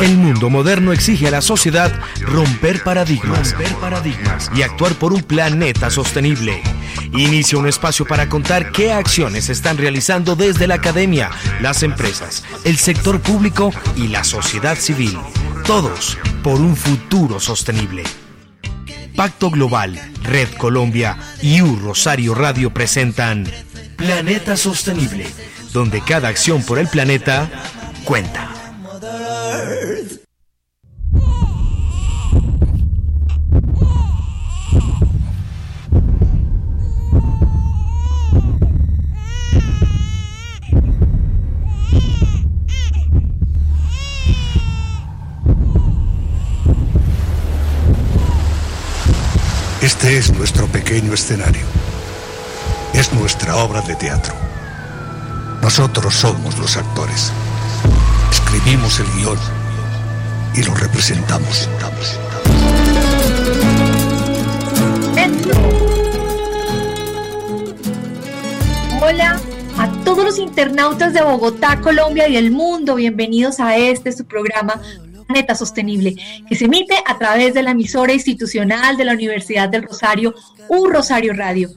El mundo moderno exige a la sociedad romper paradigmas, romper paradigmas y actuar por un planeta sostenible. Inicia un espacio para contar qué acciones se están realizando desde la academia, las empresas, el sector público y la sociedad civil. Todos por un futuro sostenible. Pacto Global, Red Colombia y U Rosario Radio presentan Planeta Sostenible, donde cada acción por el planeta cuenta. Este es nuestro pequeño escenario. Es nuestra obra de teatro. Nosotros somos los actores. Escribimos el guion y lo representamos. Hola a todos los internautas de Bogotá, Colombia y el mundo. Bienvenidos a este su programa Planeta Sostenible, que se emite a través de la emisora institucional de la Universidad del Rosario, Un Rosario Radio.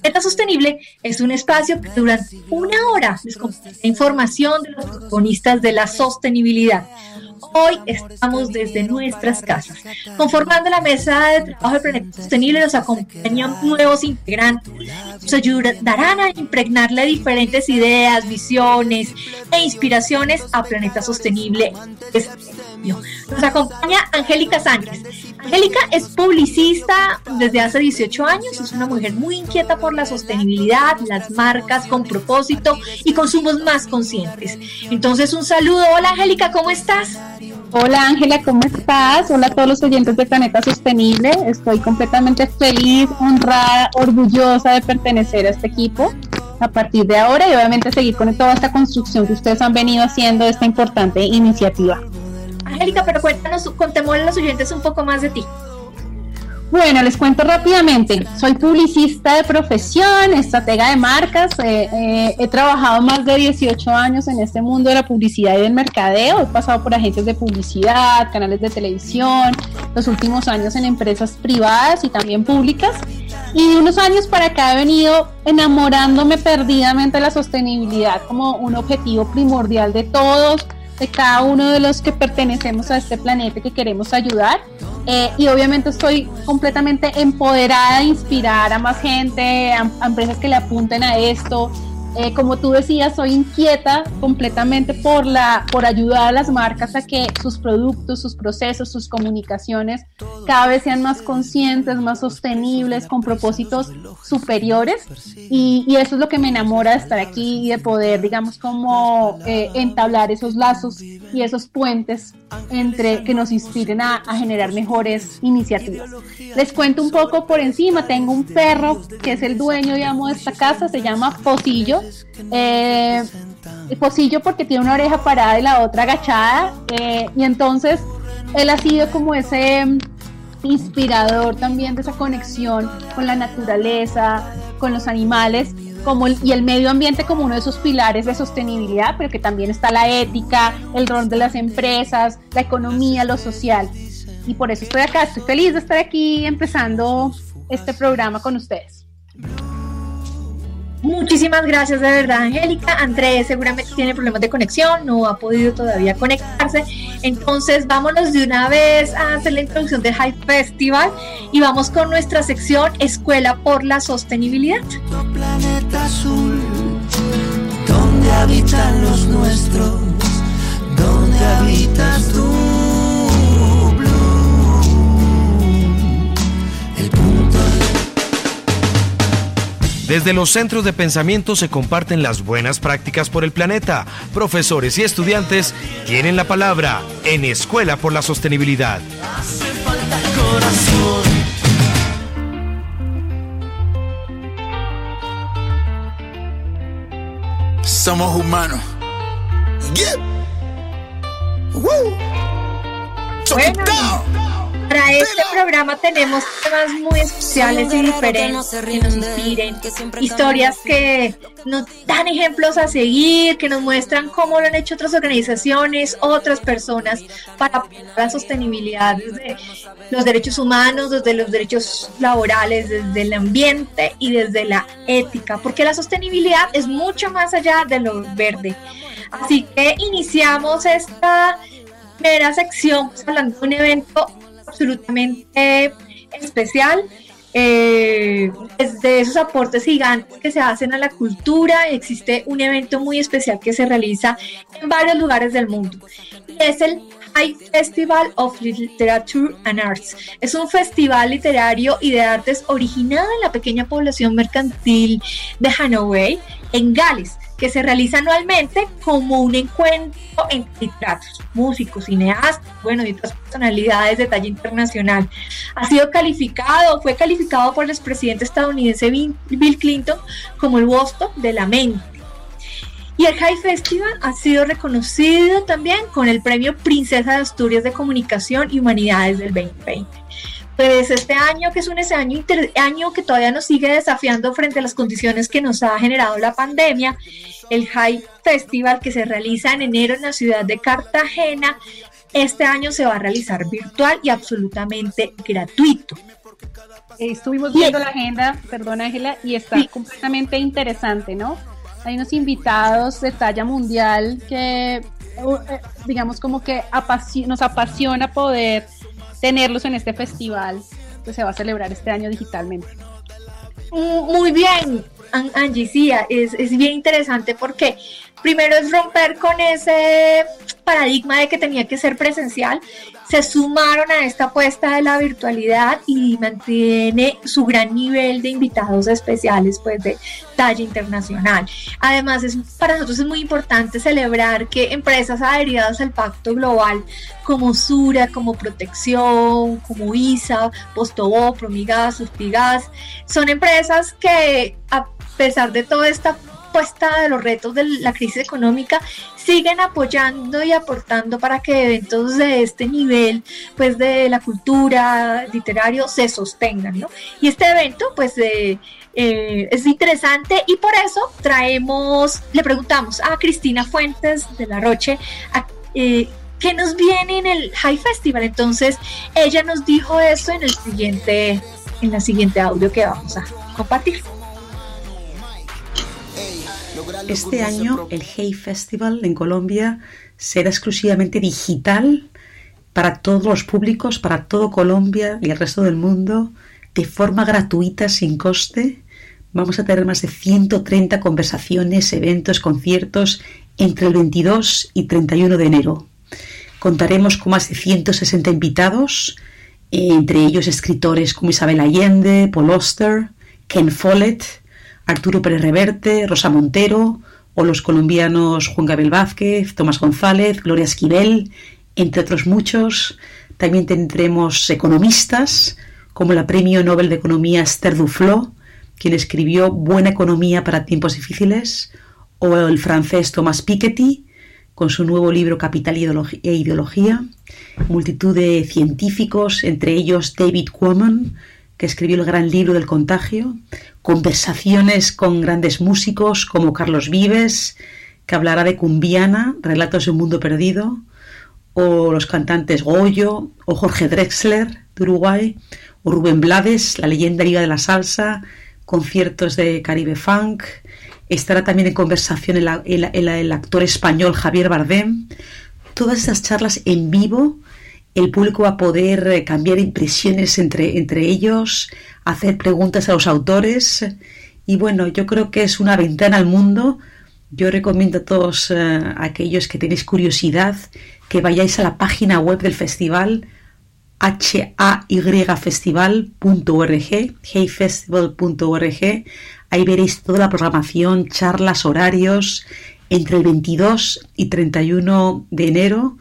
Planeta Sostenible es un espacio que durante una hora les comparte información de los protagonistas de la sostenibilidad. Hoy estamos desde nuestras casas. Conformando la mesa de trabajo del Planeta Sostenible nos acompañan nuevos integrantes. Nos ayudarán a impregnarle diferentes ideas, visiones e inspiraciones a Planeta Sostenible. Nos acompaña Angélica Sánchez. Angélica es publicista desde hace 18 años, es una mujer muy inquieta por la sostenibilidad, las marcas con propósito y consumos más conscientes. Entonces, un saludo. Hola Angélica, ¿cómo estás? Hola Ángela, ¿cómo estás? Hola a todos los oyentes de Planeta Sostenible. Estoy completamente feliz, honrada, orgullosa de pertenecer a este equipo a partir de ahora y obviamente seguir con toda esta construcción que ustedes han venido haciendo de esta importante iniciativa. Angélica, pero cuéntanos, contémosle a los oyentes un poco más de ti. Bueno, les cuento rápidamente. Soy publicista de profesión, estratega de marcas. Eh, eh, he trabajado más de 18 años en este mundo de la publicidad y del mercadeo. He pasado por agencias de publicidad, canales de televisión, los últimos años en empresas privadas y también públicas. Y de unos años para acá he venido enamorándome perdidamente de la sostenibilidad como un objetivo primordial de todos de cada uno de los que pertenecemos a este planeta que queremos ayudar. Eh, y obviamente estoy completamente empoderada de inspirar a más gente, a, a empresas que le apunten a esto, eh, como tú decías, soy inquieta completamente por, la, por ayudar a las marcas a que sus productos, sus procesos, sus comunicaciones cada vez sean más conscientes, más sostenibles, con propósitos superiores. Y, eso es lo que me enamora de estar aquí y de poder, digamos, como eh, entablar esos lazos y esos puentes entre que nos inspiren a, generar mejores iniciativas. Les cuento un poco por encima, tengo un perro que es el dueño, digamos, de esta casa, se llama Pocillo eh, Pocillo porque tiene una oreja parada y la otra agachada. Eh, y entonces él ha sido como ese inspirador también de esa conexión con la naturaleza, con los animales, como y el medio ambiente como uno de esos pilares de sostenibilidad, pero que también está la ética, el rol de las empresas, la economía, lo social. Y por eso estoy acá, estoy feliz de estar aquí empezando este programa con ustedes. Muchísimas gracias de verdad, Angélica. Andrés seguramente tiene problemas de conexión, no ha podido todavía conectarse. Entonces, vámonos de una vez a hacer la introducción de High Festival y vamos con nuestra sección Escuela por la Sostenibilidad. Planeta azul, donde habitan los nuestros, donde habitas tú. Desde los centros de pensamiento se comparten las buenas prácticas por el planeta. Profesores y estudiantes tienen la palabra en Escuela por la Sostenibilidad. Somos humanos. Para este programa tenemos temas muy especiales y diferentes que nos inspiren, historias que nos dan ejemplos a seguir, que nos muestran cómo lo han hecho otras organizaciones, otras personas para la sostenibilidad desde los derechos humanos, desde los derechos laborales, desde el ambiente y desde la ética, porque la sostenibilidad es mucho más allá de lo verde. Así que iniciamos esta primera sección pues, hablando de un evento absolutamente especial. Eh, desde esos aportes gigantes que se hacen a la cultura, existe un evento muy especial que se realiza en varios lugares del mundo. Y es el High Festival of Literature and Arts. Es un festival literario y de artes originado en la pequeña población mercantil de Hanoi, en Gales que se realiza anualmente como un encuentro entre literatos, músicos, cineastas, bueno, y otras personalidades de talla internacional. Ha sido calificado, fue calificado por el expresidente estadounidense Bill Clinton como el Boston de la mente. Y el High Festival ha sido reconocido también con el premio Princesa de Asturias de Comunicación y Humanidades del 2020 pues este año, que es un año, año que todavía nos sigue desafiando frente a las condiciones que nos ha generado la pandemia, el High Festival que se realiza en enero en la ciudad de Cartagena, este año se va a realizar virtual y absolutamente gratuito. Estuvimos viendo la agenda, perdón Ángela, y está completamente interesante, ¿no? Hay unos invitados de talla mundial que, eh, digamos, como que nos apasiona poder tenerlos en este festival que se va a celebrar este año digitalmente. Mm, muy bien, Angie, sí, es, es bien interesante porque primero es romper con ese paradigma de que tenía que ser presencial se sumaron a esta apuesta de la virtualidad y mantiene su gran nivel de invitados especiales pues de talla internacional. Además, es, para nosotros es muy importante celebrar que empresas adheridas al Pacto Global como Sura, como Protección, como ISA, Postobo, Promigas, Suspigas, son empresas que a pesar de toda esta puesta de los retos de la crisis económica, siguen apoyando y aportando para que eventos de este nivel, pues de la cultura, literario, se sostengan, ¿no? Y este evento, pues, eh, eh, es interesante y por eso traemos, le preguntamos a Cristina Fuentes de La Roche, eh, ¿qué nos viene en el High Festival? Entonces, ella nos dijo eso en el siguiente, en la siguiente audio que vamos a compartir. Este año el Hey Festival en Colombia será exclusivamente digital para todos los públicos, para todo Colombia y el resto del mundo, de forma gratuita, sin coste. Vamos a tener más de 130 conversaciones, eventos, conciertos entre el 22 y 31 de enero. Contaremos con más de 160 invitados, entre ellos escritores como Isabel Allende, Paul Oster, Ken Follett, Arturo Pérez Reverte, Rosa Montero o los colombianos Juan Gabriel Vázquez, Tomás González, Gloria Esquivel, entre otros muchos. También tendremos economistas como la Premio Nobel de Economía Esther Duflo, quien escribió Buena Economía para Tiempos Difíciles, o el francés Thomas Piketty, con su nuevo libro Capital e Ideología, multitud de científicos, entre ellos David Quammen, que escribió el gran libro del contagio, conversaciones con grandes músicos como Carlos Vives, que hablará de Cumbiana, Relatos de un Mundo Perdido, o los cantantes Goyo, o Jorge Drexler de Uruguay, o Rubén Blades, la leyenda Liga de la Salsa, conciertos de Caribe Funk. Estará también en conversación el, actor español Javier Bardem. Todas estas charlas en vivo el público va a poder eh, cambiar impresiones entre, entre ellos, hacer preguntas a los autores y bueno, yo creo que es una ventana al mundo. Yo recomiendo a todos eh, aquellos que tenéis curiosidad que vayáis a la página web del festival hayfestival.org, heyfestival.org. Ahí veréis toda la programación, charlas, horarios. Entre el 22 y 31 de enero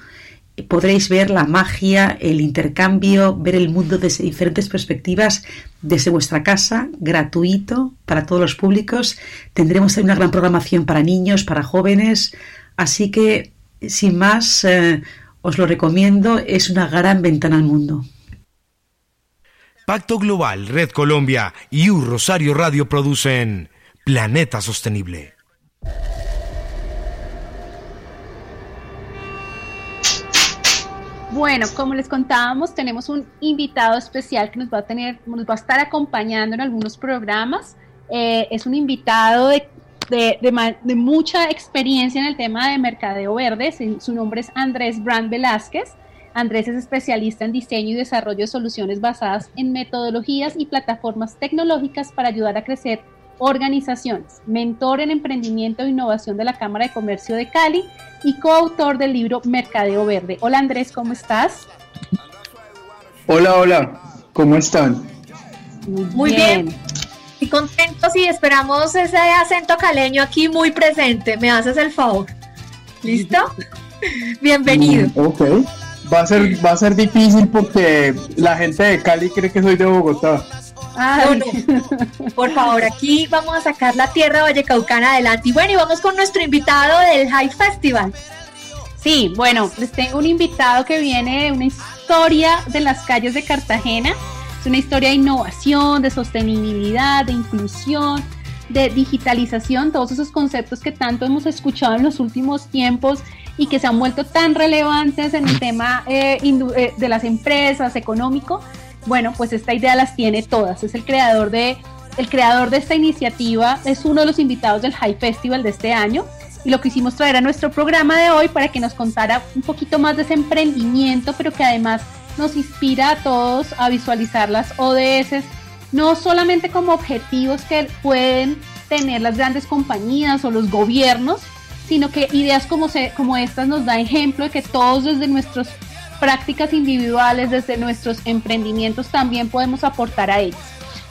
podréis ver la magia, el intercambio, ver el mundo desde diferentes perspectivas desde vuestra casa, gratuito para todos los públicos. Tendremos una gran programación para niños, para jóvenes. Así que, sin más, eh, os lo recomiendo. Es una gran ventana al mundo. Pacto Global, Red Colombia y U Rosario Radio producen Planeta Sostenible. Bueno, como les contábamos, tenemos un invitado especial que nos va a tener, nos va a estar acompañando en algunos programas. Eh, es un invitado de, de, mucha experiencia en el tema de mercadeo verde. Su nombre es Andrés Brand Velázquez. Andrés es especialista en diseño y desarrollo de soluciones basadas en metodologías y plataformas tecnológicas para ayudar a crecer organizaciones, mentor en emprendimiento e innovación de la Cámara de Comercio de Cali y coautor del libro Mercadeo Verde. Hola Andrés, ¿cómo estás? Hola, hola, ¿cómo están? Muy, bien. Y contentos y esperamos ese acento caleño aquí muy presente. ¿Me haces el favor? ¿Listo? Bienvenido. Mm, ok. Va a, ser, va a ser difícil porque la gente de Cali cree que soy de Bogotá. Por favor, aquí vamos a sacar la tierra vallecaucana adelante. Y bueno, y vamos con nuestro invitado del High Festival. Sí, bueno, les tengo un invitado que viene de una historia de las calles de Cartagena. Es una historia de innovación, de sostenibilidad, de inclusión, de digitalización, todos esos conceptos que tanto hemos escuchado en los últimos tiempos y que se han vuelto tan relevantes en el tema eh, eh, de las empresas, económico. Bueno, pues esta idea las tiene todas. Es el creador de, el creador de esta iniciativa, es uno de los invitados del High Festival de este año y lo quisimos traer a nuestro programa de hoy para que nos contara un poquito más de ese emprendimiento, pero que además nos inspira a todos a visualizar las ODS, no solamente como objetivos que pueden tener las grandes compañías o los gobiernos, sino que ideas como, se, como estas nos da ejemplo de que todos desde nuestros prácticas individuales, desde nuestros emprendimientos, también podemos aportar a ellos.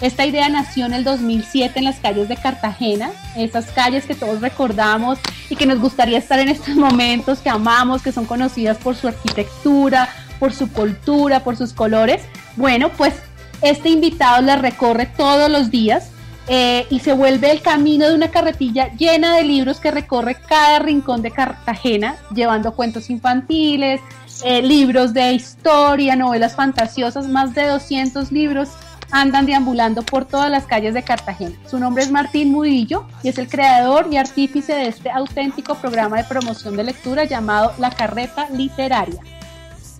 Esta idea nació en el 2007 en las calles de Cartagena, esas calles que todos recordamos y que nos gustaría estar en estos momentos, que amamos, que son conocidas por su arquitectura, por su cultura, por sus colores. Bueno, pues este invitado la recorre todos los días eh, y se vuelve el camino de una carretilla llena de libros que recorre cada rincón de Cartagena, llevando cuentos infantiles, eh, libros de historia, novelas fantasiosas, más de 200 libros andan deambulando por todas las calles de Cartagena. Su nombre es Martín Murillo y es el creador y artífice de este auténtico programa de promoción de lectura llamado La Carreta Literaria.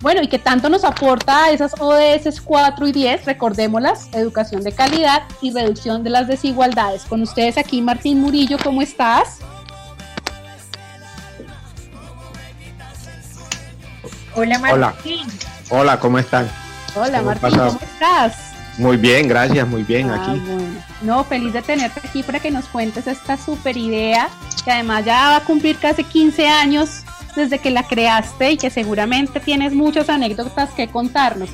Bueno, y que tanto nos aporta a esas ODS 4 y 10, recordémoslas, educación de calidad y reducción de las desigualdades. Con ustedes aquí, Martín Murillo, ¿cómo estás? Hola Martín. Hola, ¿cómo están? Hola Martín, ¿cómo estás? Muy bien, gracias, muy bien ah, aquí. No, feliz de tenerte aquí para que nos cuentes esta super idea, que además ya va a cumplir casi 15 años desde que la creaste y que seguramente tienes muchas anécdotas que contarnos.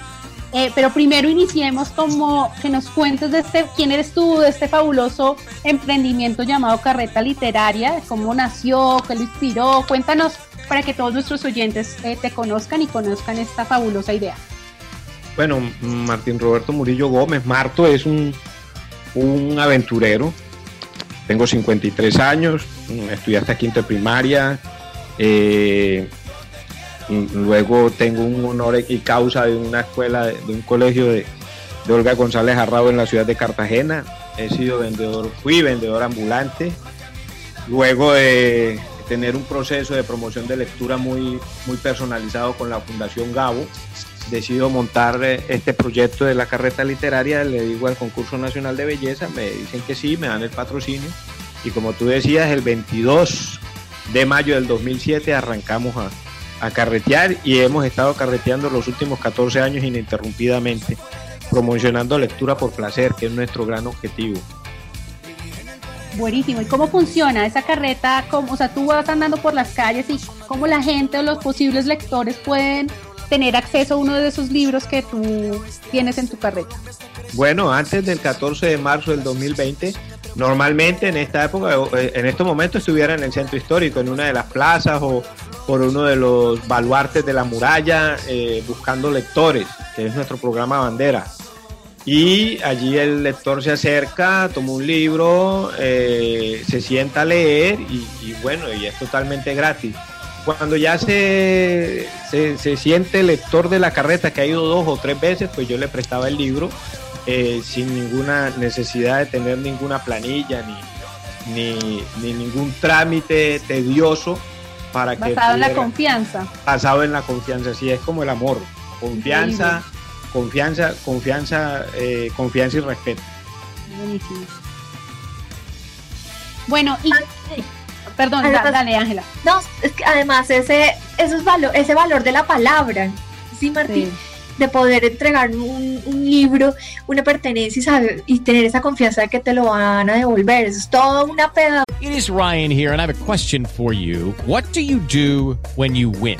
Eh, pero primero iniciemos como que nos cuentes de este, quién eres tú, de este fabuloso emprendimiento llamado Carreta Literaria, cómo nació, qué lo inspiró. Cuéntanos para que todos nuestros oyentes eh, te conozcan y conozcan esta fabulosa idea. Bueno, Martín Roberto Murillo Gómez, Marto es un, un aventurero. Tengo 53 años, estudié hasta quinto de primaria. Eh, luego tengo un honor y causa de una escuela, de un colegio de, de Olga González Arrao en la ciudad de Cartagena. He sido vendedor, fui vendedor ambulante. Luego de tener un proceso de promoción de lectura muy, muy personalizado con la Fundación Gabo. Decido montar eh, este proyecto de la carreta literaria, le digo al concurso nacional de belleza, me dicen que sí, me dan el patrocinio y como tú decías, el 22 de mayo del 2007 arrancamos a, a carretear y hemos estado carreteando los últimos 14 años ininterrumpidamente, promocionando lectura por placer, que es nuestro gran objetivo. Buenísimo. ¿Y cómo funciona esa carreta? ¿Cómo, o sea, tú vas andando por las calles y cómo la gente o los posibles lectores pueden tener acceso a uno de esos libros que tú tienes en tu carreta. Bueno, antes del 14 de marzo del 2020 normalmente en esta época, eh, en estos momentos estuviera en el centro histórico, en una de las plazas o por uno de los baluartes de la muralla, eh, buscando lectores, que es nuestro programa bandera. Y allí el lector se acerca, toma un libro, eh, se sienta a leer y, bueno, y es totalmente gratis. Cuando ya se, se, se, siente el lector de la carreta que ha ido dos o tres veces, pues yo le prestaba el libro eh, sin ninguna necesidad de tener ninguna planilla ni, ni, ni ningún trámite tedioso para que... Basado en la confianza. Basado en la confianza, sí, es como el amor. Confianza, confianza, confianza, eh, confianza y respeto. Buenísimo. Bueno, y... Perdón, dale, Ángela. No, es que además ese, ese valor de la palabra, sí, Martín de poder entregar un, un libro, una pertenencia y, saber, y tener esa confianza de que te lo van a devolver. Eso es todo una peda. It is Ryan here and I have a question for you. What do you do when you win?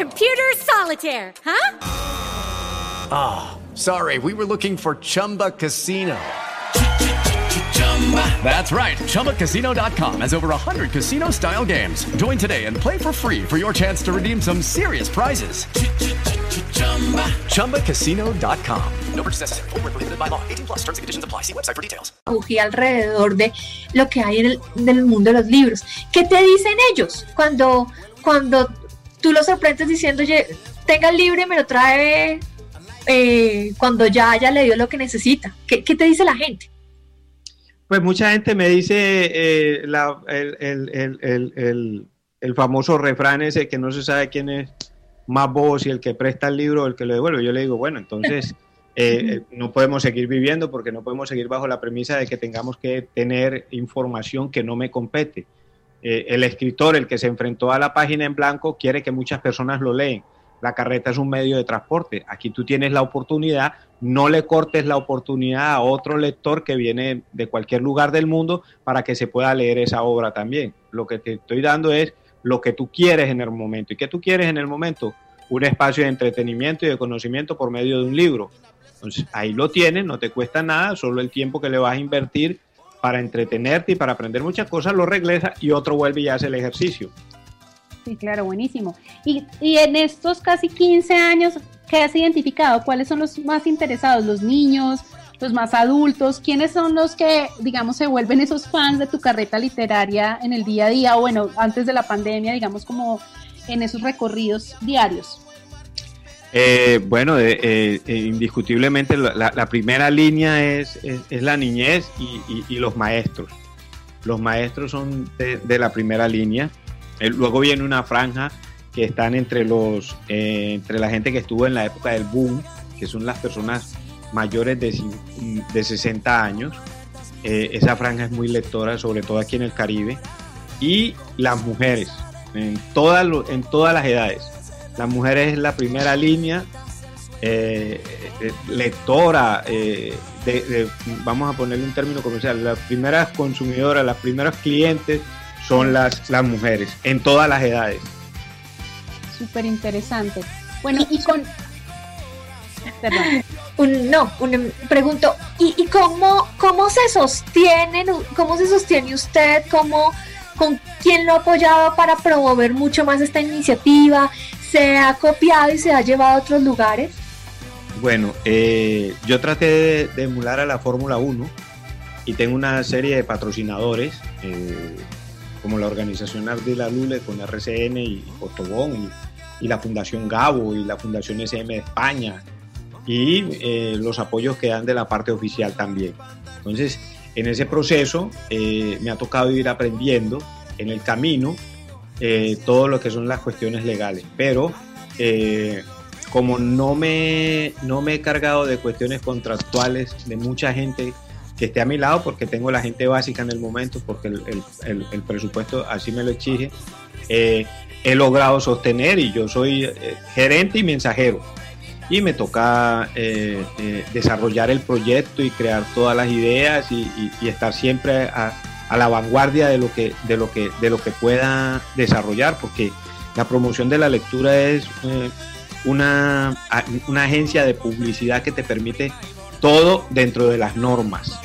Computer solitaire, huh? Ah, oh, sorry, we were looking for Chumba Casino. That's right. ChumbaCasino.com has over 100 casino style games. Join today and play for free for your chance to redeem some serious prizes. ChumbaCasino.com. No purchase necessary. Forward, prohibited by law. 18 plus terms and conditions apply. See website for details. alrededor de lo que hay en el del mundo de los libros. ¿Qué te dicen ellos cuando, cuando tú los sorprendes diciendo, oye, tenga el libro y me lo trae eh, cuando ya haya leído lo que necesita? ¿Qué, ¿Qué te dice la gente? Pues mucha gente me dice eh, la, el, el, el, el, famoso refrán ese que no se sabe quién es más vos y el que presta el libro o el que lo devuelve. Yo le digo, bueno, entonces eh, eh, no podemos seguir viviendo porque no podemos seguir bajo la premisa de que tengamos que tener información que no me compete. El escritor, el que se enfrentó a la página en blanco, quiere que muchas personas lo leen la carreta es un medio de transporte. Aquí tú tienes la oportunidad, no le cortes la oportunidad a otro lector que viene de cualquier lugar del mundo para que se pueda leer esa obra también. Lo que te estoy dando es lo que tú quieres en el momento. ¿Y qué tú quieres en el momento? Un espacio de entretenimiento y de conocimiento por medio de un libro. Ahí lo tienes, no te cuesta nada, solo el tiempo que le vas a invertir para entretenerte y para aprender muchas cosas lo regresa y otro vuelve y hace el ejercicio. Sí, claro, buenísimo. Y, y en estos casi 15 años, ¿qué has identificado? ¿Cuáles son los más interesados? ¿Los niños? ¿Los más adultos? ¿Quiénes son los que, digamos, se vuelven esos fans de tu carreta literaria en el día a día o, bueno, antes de la pandemia, digamos, como en esos recorridos diarios? Eh, bueno, eh, eh, indiscutiblemente la, primera línea es, es, la niñez y, los maestros. Los maestros son de la primera línea. Luego viene una franja que están entre los eh, entre la gente que estuvo en la época del boom, que son las personas mayores de, de 60 años. Eh, esa franja es muy lectora, sobre todo aquí en el Caribe. Y las mujeres, en, todas en todas las edades. Las mujeres es la primera línea eh, lectora, vamos a ponerle un término comercial, las primeras consumidoras, las primeros clientes son las, las mujeres, en todas las edades. Súper interesante. Bueno, y con... Perdón. no, un, pregunto, ¿y, y cómo, cómo se sostienen, cómo se sostiene usted, cómo, con quién lo ha apoyado para promover mucho más esta iniciativa? ¿Se ha copiado y se ha llevado a otros lugares? Bueno, eh, yo traté de, emular a la Fórmula 1 y tengo una serie de patrocinadores. Eh, como la organización Ardila Lule con RCN y Cotobón y, la Fundación Gabo y la Fundación SM España y eh, los apoyos que dan de la parte oficial también. Entonces, en ese proceso me ha tocado ir aprendiendo en el camino eh, todo lo que son las cuestiones legales, pero como no me, no me he cargado de cuestiones contractuales de mucha gente que esté a mi lado, porque tengo la gente básica en el momento, porque el, el- presupuesto así me lo exige, eh, he logrado sostener y yo soy eh, gerente y mensajero. Y me toca eh, eh, desarrollar el proyecto y crear todas las ideas y- y estar siempre a, a la vanguardia de lo, que, de, lo que, de lo que pueda desarrollar, porque la promoción de la lectura es eh, una, una agencia de publicidad que te permite todo dentro de las normas.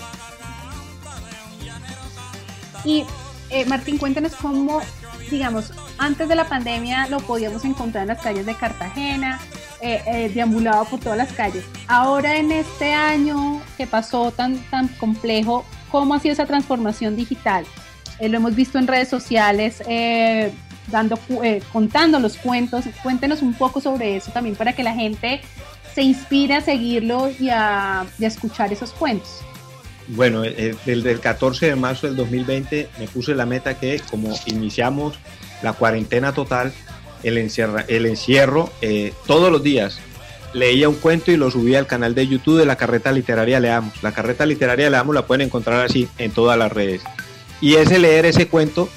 Y eh, Martín, cuéntanos cómo, digamos, antes de la pandemia lo podíamos encontrar en las calles de Cartagena, eh, eh, deambulado por todas las calles. Ahora en este año que pasó tan, tan complejo, ¿cómo ha sido esa transformación digital? Eh, lo hemos visto en redes sociales, eh, dando, eh, contando los cuentos. Cuéntenos un poco sobre eso también para que la gente se inspire a seguirlo y a, y a escuchar esos cuentos. Bueno, desde el 14 de marzo del 2020 me puse la meta que como iniciamos la cuarentena total, el, encierra- el encierro, eh, todos los días leía un cuento y lo subía al canal de YouTube de la carreta literaria Leamos. La carreta literaria Leamos la pueden encontrar así en todas las redes. Y ese leer ese cuento,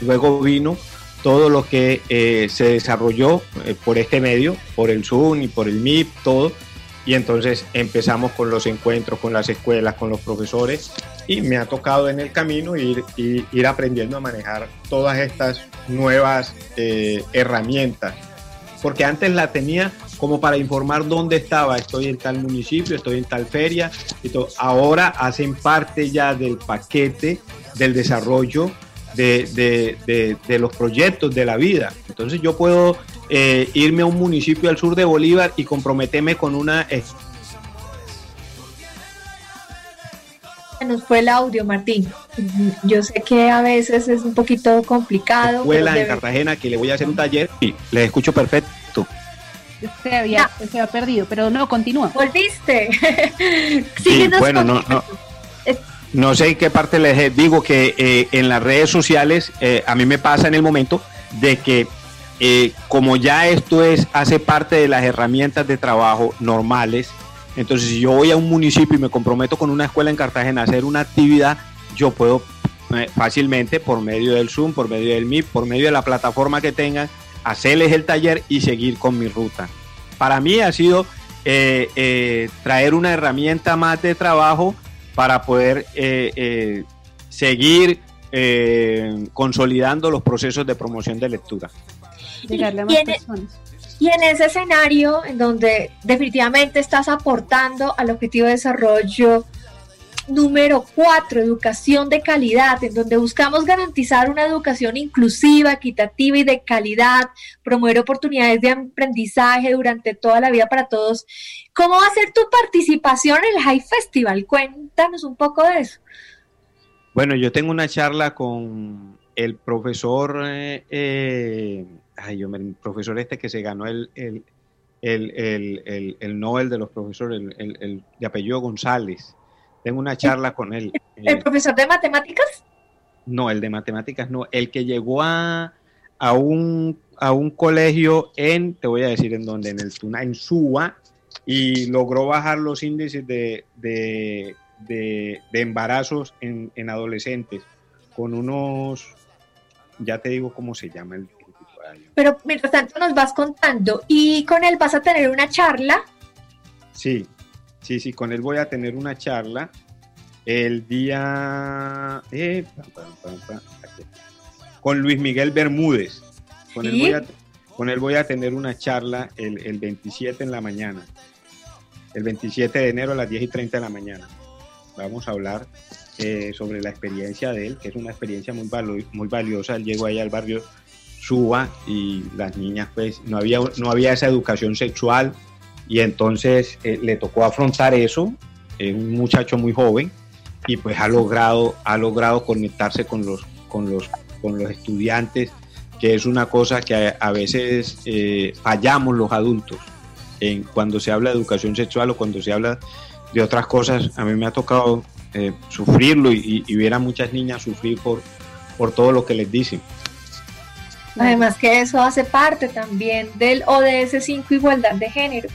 luego vino todo lo que eh, se desarrolló eh, por este medio, por el Zoom y por el MIP, todo. Y entonces empezamos con los encuentros con las escuelas, con los profesores, y me ha tocado en el camino ir, ir, ir aprendiendo a manejar todas estas nuevas eh, herramientas. Porque antes la tenía como para informar dónde estaba, estoy en tal municipio, estoy en tal feria, y todo. ahora hacen parte ya del paquete del desarrollo de, de- de- de los proyectos de la vida. Entonces yo puedo eh, irme a un municipio al sur de Bolívar y comprometerme con una Nos fue el audio, Martín. Yo sé que a veces es un poquito complicado. escuela en Cartagena que le voy a hacer un taller y les escucho perfecto. Se había, se había perdido, pero no, continúa. Volviste. Sí, bueno, no, no, no sé en qué parte les digo que eh, en las redes sociales eh, a mí me pasa en el momento de que eh, como ya esto es hace parte de las herramientas de trabajo normales, entonces si yo voy a un municipio y me comprometo con una escuela en Cartagena a hacer una actividad, yo puedo eh, fácilmente por medio del Zoom, por medio del MIP, por medio de la plataforma que tengan, hacerles el taller y seguir con mi ruta. Para mí ha sido eh, eh, traer una herramienta más de trabajo para poder eh, eh, seguir eh, consolidando los procesos de promoción de lectura. Llegarle a Y más en- personas. Y en ese escenario en donde definitivamente estás aportando al objetivo de desarrollo número cuatro, educación de calidad, en donde buscamos garantizar una educación inclusiva, equitativa y de calidad, promover oportunidades de aprendizaje durante toda la vida para todos. ¿Cómo va a ser tu participación en el High Festival? Cuéntanos un poco de eso. Bueno, yo tengo una charla con el profesor, eh, eh, ay, yo el profesor este que se ganó el, el, el, el, el- el Nobel de los profesores, el de apellido González. Tengo una charla con él. ¿El Eh, profesor de matemáticas? no, el de matemáticas no, el que llegó a, a, un, a un colegio en, te voy a decir en dónde, en el Tuna, en Suba, y logró bajar los índices de, de, de- de embarazos en, en adolescentes con unos, ya te digo cómo se llama el, el. Pero mientras tanto nos vas contando y con él vas a tener una charla. Sí, sí, sí, con él voy a tener una charla el día... eh, pam, pam, pam, pam, aquí. con Luis Miguel Bermúdez. Con, él voy a, con él voy a tener una charla el, el 27 en la mañana. El 27 de enero a las 10 y 30 de la mañana. Vamos a hablar eh, sobre la experiencia de él, que es una experiencia muy, valo- muy valiosa. Él llegó ahí al barrio Suba y las niñas, pues, no había, no había esa educación sexual y entonces eh, le tocó afrontar eso. Es un muchacho muy joven y pues ha logrado, ha logrado conectarse con los, con los, con los estudiantes, que es una cosa que a, veces eh, fallamos los adultos en cuando se habla de educación sexual o cuando se habla de otras cosas. A mí me ha tocado eh, sufrirlo y, y ver a muchas niñas sufrir por, por todo lo que les dicen. Además que eso hace parte también del ODS 5 Igualdad de Género,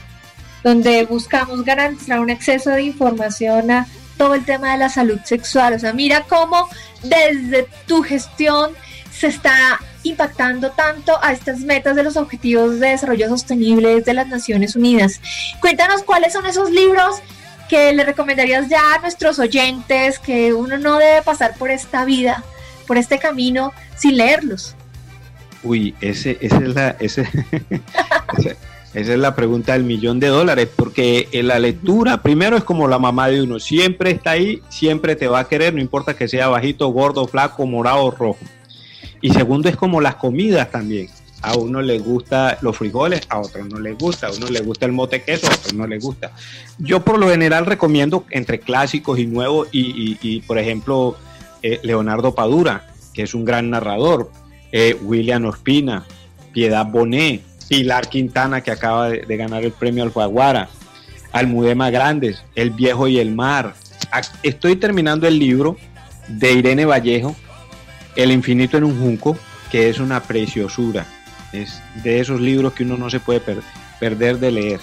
donde buscamos garantizar un exceso de información a todo el tema de la salud sexual. O sea, mira cómo desde tu gestión se está impactando tanto a estas metas de los Objetivos de Desarrollo Sostenible de las Naciones Unidas. Cuéntanos cuáles son esos libros que le recomendarías ya a nuestros oyentes que uno no debe pasar por esta vida, por este camino sin leerlos. Uy, ese, esa es la, ese, esa es la pregunta del millón de dólares, porque en la lectura, primero es como la mamá de uno, siempre está ahí, siempre te va a querer, no importa que sea bajito, gordo, flaco, morado rojo. Y segundo es como las comidas también. A uno le gusta los frijoles, a otro no le gusta, a uno le gusta el mote queso, a otro no le gusta. Yo por lo general recomiendo entre clásicos y nuevos y, por ejemplo, eh, Leonardo Padura, que es un gran narrador, eh, William Ospina, Piedad Bonet, Pilar Quintana, que acaba de, ganar el premio Alfaguara, Almudema Grandes, El Viejo y el Mar. Estoy terminando el libro de Irene Vallejo, El Infinito en un Junco, que es una preciosura. Es de esos libros que uno no se puede perder de leer.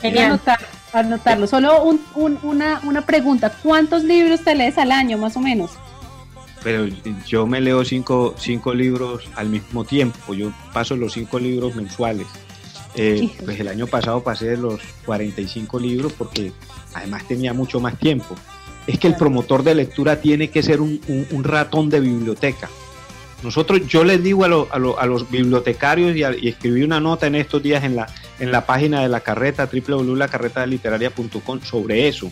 Quería anotar, anotarlo. Solo una, una pregunta. ¿Cuántos libros te lees al año, más o menos? Pero yo me leo cinco, cinco libros al mismo tiempo, yo paso los cinco libros mensuales. Eh, pues el año pasado pasé los 45 libros porque además tenía mucho más tiempo. Es que el promotor de lectura tiene que ser un, ratón de biblioteca. Nosotros, yo les digo a, a, los bibliotecarios y, escribí una nota en estos días en la, en la página de la carreta, www.lacarretaliteraria.com sobre eso.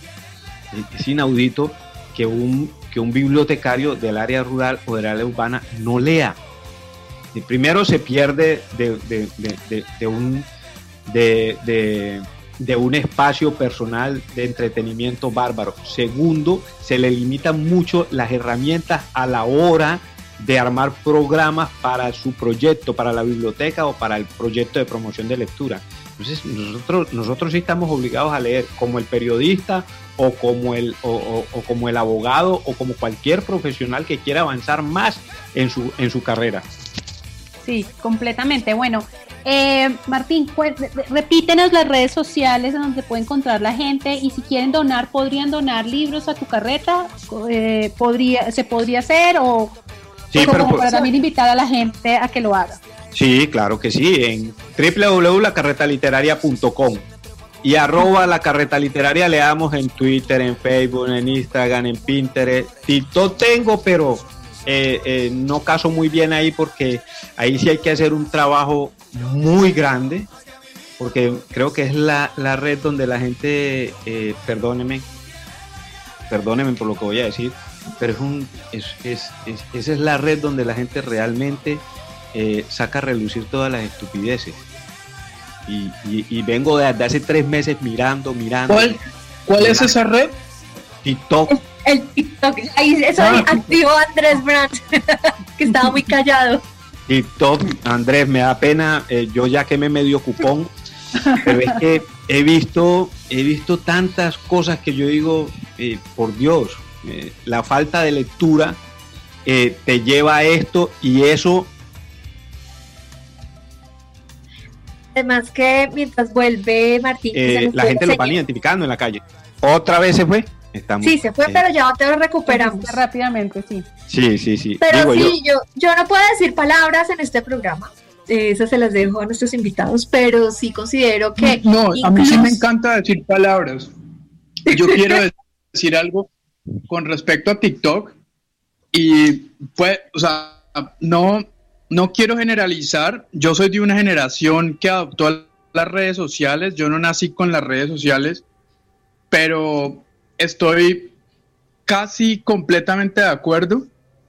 Es inaudito que un que un bibliotecario del área rural o del área urbana no lea. Primero se pierde de, un, de, un espacio personal de entretenimiento bárbaro. Segundo, se le limitan mucho las herramientas a la hora de armar programas para su proyecto, para la biblioteca o para el proyecto de promoción de lectura. Entonces nosotros, nosotros sí estamos obligados a leer como el periodista o como el, o, como el abogado o como cualquier profesional que quiera avanzar más en su, en su carrera. Sí, completamente. Bueno, eh, Martín, repítenos las redes sociales en donde puede encontrar la gente y si quieren donar, ¿podrían donar libros a tu carreta? Eh, podría, ¿Se podría hacer o, sí, como para pues- también invitar a la gente a que lo haga? Sí, claro que sí, en www.lacarretaliteraria.com y arroba la carreta literaria le damos en Twitter, en Facebook, en Instagram, en Pinterest. TikTok tengo, pero eh, eh, no caso muy bien ahí porque ahí sí hay que hacer un trabajo muy grande, porque creo que es la, red donde la gente, eh, perdóneme, perdónenme por lo que voy a decir, pero es un, es, esa es la red donde la gente realmente saca a relucir todas las estupideces y, vengo desde hace tres meses mirando, mirando. ¿Cuál, cuál es esa red? TikTok. El, TikTok, ahí eso ah. activó Andrés Brandt, que estaba muy callado. TikTok, Andrés, me da pena, eh, yo ya que me medio cupón, pero es que he visto, he visto tantas cosas que yo digo, eh, por Dios, eh, la falta de lectura te lleva a esto y eso Además que mientras vuelve Martín... Eh, la gente lo van identificando en la calle. ¿Otra vez se fue? Estamos, sí, se fue, pero ya te lo recuperamos. Rápidamente, sí. Sí, sí, sí. Pero sí, yo... yo, no puedo decir palabras en este programa. Esas se las dejo a nuestros invitados, pero sí considero que... No, a mí sí me encanta decir palabras. Yo quiero decir algo con respecto a TikTok y pues, o sea, no, no quiero generalizar, yo soy de una generación que adoptó las redes sociales, yo no nací con las redes sociales, pero estoy casi completamente de acuerdo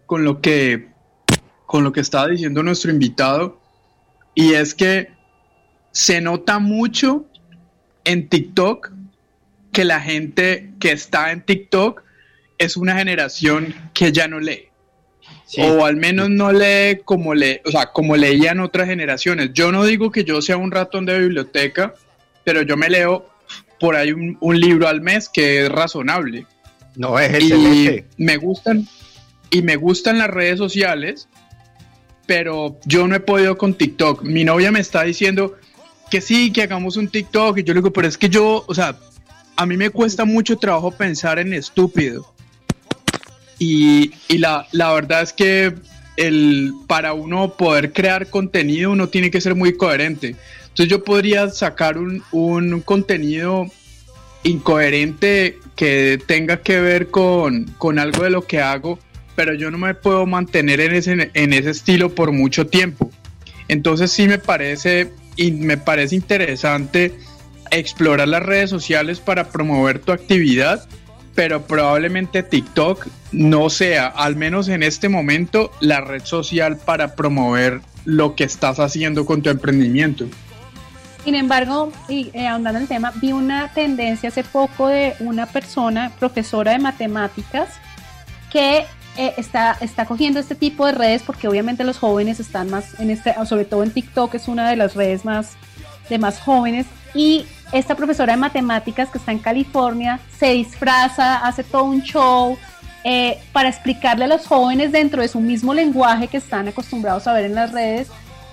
con lo que con lo que estaba diciendo nuestro invitado y es que se nota mucho en TikTok que la gente que está en TikTok es una generación que ya no lee. O al menos no lee como le, o sea, como leían otras generaciones. Yo no digo que yo sea un ratón de biblioteca, pero yo me leo por ahí un, libro al mes que es razonable. No, es excelente. Y me gustan, y me gustan las redes sociales, pero yo no he podido con TikTok. Mi novia me está diciendo que sí, que hagamos un TikTok, y yo le digo, pero es que yo, o sea, a mí me cuesta mucho trabajo pensar en estúpido. Y, la, la verdad es que el, para uno poder crear contenido uno tiene que ser muy coherente. Entonces yo podría sacar un, un contenido incoherente que tenga que ver con, con, algo de lo que hago, pero yo no me puedo mantener en ese, en ese estilo por mucho tiempo. Entonces sí me parece, me parece interesante explorar las redes sociales para promover tu actividad, pero probablemente TikTok no sea, al menos en este momento, la red social para promover lo que estás haciendo con tu emprendimiento. Sin embargo, y eh, ahondando en el tema, vi una tendencia hace poco de una persona, profesora de matemáticas, que eh, está, está cogiendo este tipo de redes porque obviamente los jóvenes están más en este, sobre todo en TikTok es una de las redes más de más jóvenes y esta profesora de matemáticas que está en California se disfraza, hace todo un show eh, para explicarle a los jóvenes dentro de su mismo lenguaje que están acostumbrados a ver en las redes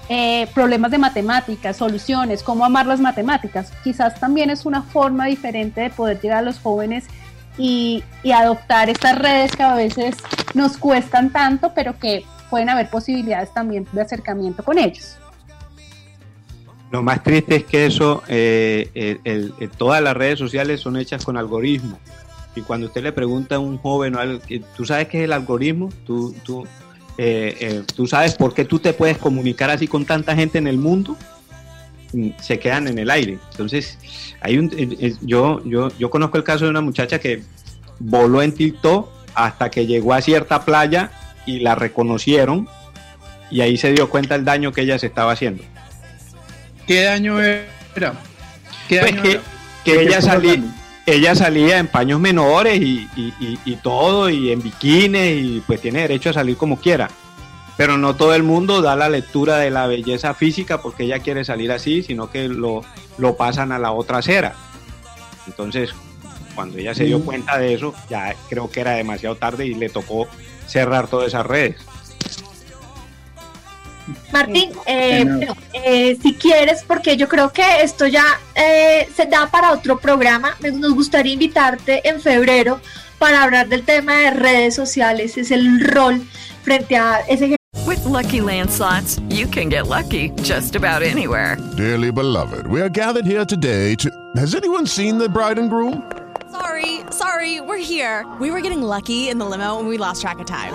eh, problemas de matemáticas, soluciones, cómo amar las matemáticas. Quizás también es una forma diferente de poder llegar a los jóvenes y, y, adoptar estas redes que a veces nos cuestan tanto, pero que pueden haber posibilidades también de acercamiento con ellos. Lo más triste es que eso, eh, el, todas las redes sociales son hechas con algoritmos. Y cuando usted le pregunta a un joven, ¿tú sabes qué es el algoritmo? ¿Tú, tú, eh, eh, ¿Tú sabes por qué tú te puedes comunicar así con tanta gente en el mundo? Mm, se quedan en el aire. Entonces, hay un, yo, yo, yo conozco el caso de una muchacha que voló en TikTok hasta que llegó a cierta playa y la reconocieron y ahí se dio cuenta el daño que ella se estaba haciendo. ¿Qué daño era? ¿Qué pues que, que ella, salía, ella salía en paños menores y, y, y, y, todo, y en bikini, y pues tiene derecho a salir como quiera. Pero no todo el mundo da la lectura de la belleza física porque ella quiere salir así, sino que lo, lo pasan a la otra acera. Entonces, cuando ella se dio cuenta de eso, ya creo que era demasiado tarde y le tocó cerrar todas esas redes. Martín, eh, eh, si quieres, porque yo creo que esto ya eh, se da para otro programa, nos gustaría invitarte en febrero para hablar del tema de redes sociales, es el rol frente a ese With lucky landslots, you can get lucky just about anywhere. Dearly beloved, we are gathered here today to. Has anyone seen the bride and groom? Sorry, sorry, we're here. We were getting lucky in the limo and we lost track of time.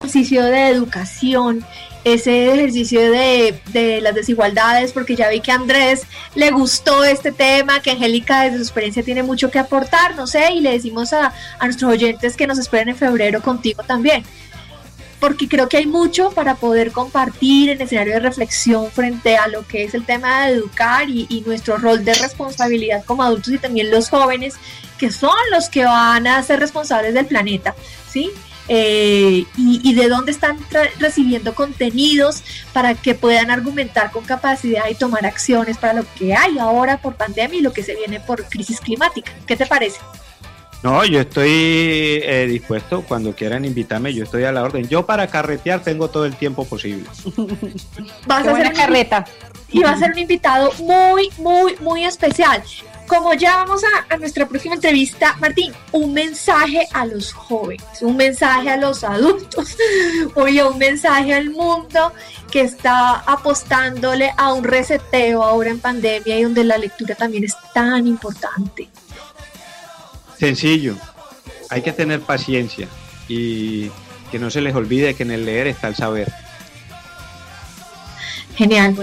Ejercicio de educación, ese ejercicio de, las desigualdades, porque ya vi que Andrés le gustó este tema, que Angélica desde su experiencia tiene mucho que aportar, no sé, y le decimos a, nuestros oyentes que nos esperen en febrero contigo también porque creo que hay mucho para poder compartir en escenario de reflexión frente a lo que es el tema de educar y, nuestro rol de responsabilidad como adultos y también los jóvenes que son los que van a ser responsables del planeta, ¿sí? Eh, y, y, de dónde están recibiendo contenidos para que puedan argumentar con capacidad y tomar acciones para lo que hay ahora por pandemia y lo que se viene por crisis climática. ¿Qué te parece? No, yo estoy eh, dispuesto cuando quieran invitarme, yo estoy a la orden. Yo para carretear tengo todo el tiempo posible. Vas a hacer carreta. Y va a ser un invitado muy, muy, muy especial como ya vamos a, a, nuestra próxima entrevista, Martín, un mensaje a los jóvenes, un mensaje a los adultos, oye, un mensaje al mundo que está apostándole a un reseteo ahora en pandemia y donde la lectura también es tan importante. Sencillo, hay que tener paciencia y que no se les olvide que en el leer está el saber. Genial.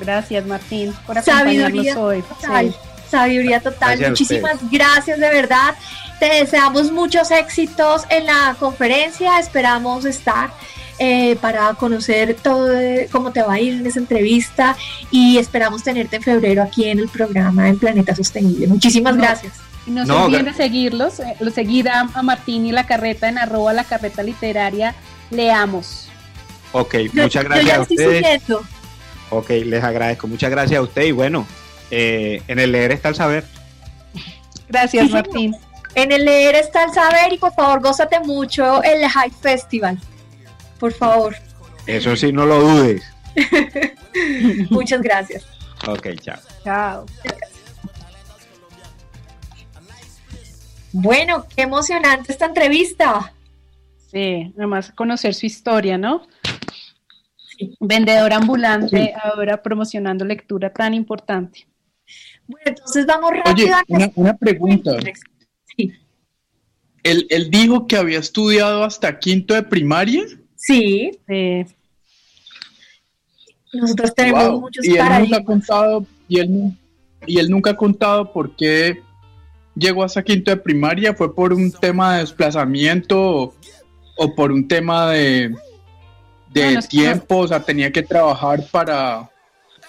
gracias Martín por acompañarnos hoy. Total, Sabiduría total. Muchísimas gracias de verdad. Te deseamos muchos éxitos en la conferencia. Esperamos estar eh, para conocer todo cómo te va a ir en esa entrevista y esperamos tenerte en febrero aquí en el programa en Planeta Sostenible. Muchísimas gracias. Y no, se olviden de seguirlos, eh, lo seguir a, Martín y la carreta en arroba la carreta literaria. Leamos. Ok, muchas gracias a ustedes. Ok, les agradezco. Muchas gracias a usted y bueno, eh, en el leer está el saber. Gracias, Martín. En el leer está el saber y por favor, gózate mucho el High Festival. Por favor. Eso sí, no lo dudes. Muchas gracias. Ok, chao. Chao. Bueno, qué emocionante esta entrevista. Sí, además conocer su historia, ¿no? Vendedor ambulante, ahora promocionando lectura tan importante. Bueno, entonces vamos rápido. Oye, una, pregunta. Sí. ¿Él, dijo que había estudiado hasta quinto de primaria? Sí. Nosotros tenemos muchos y él nunca ha contado y él, y él nunca ha contado por qué llegó hasta quinto de primaria. ¿Fue por un tema de desplazamiento o por un tema de, de tiempo, o sea, tenía que trabajar para...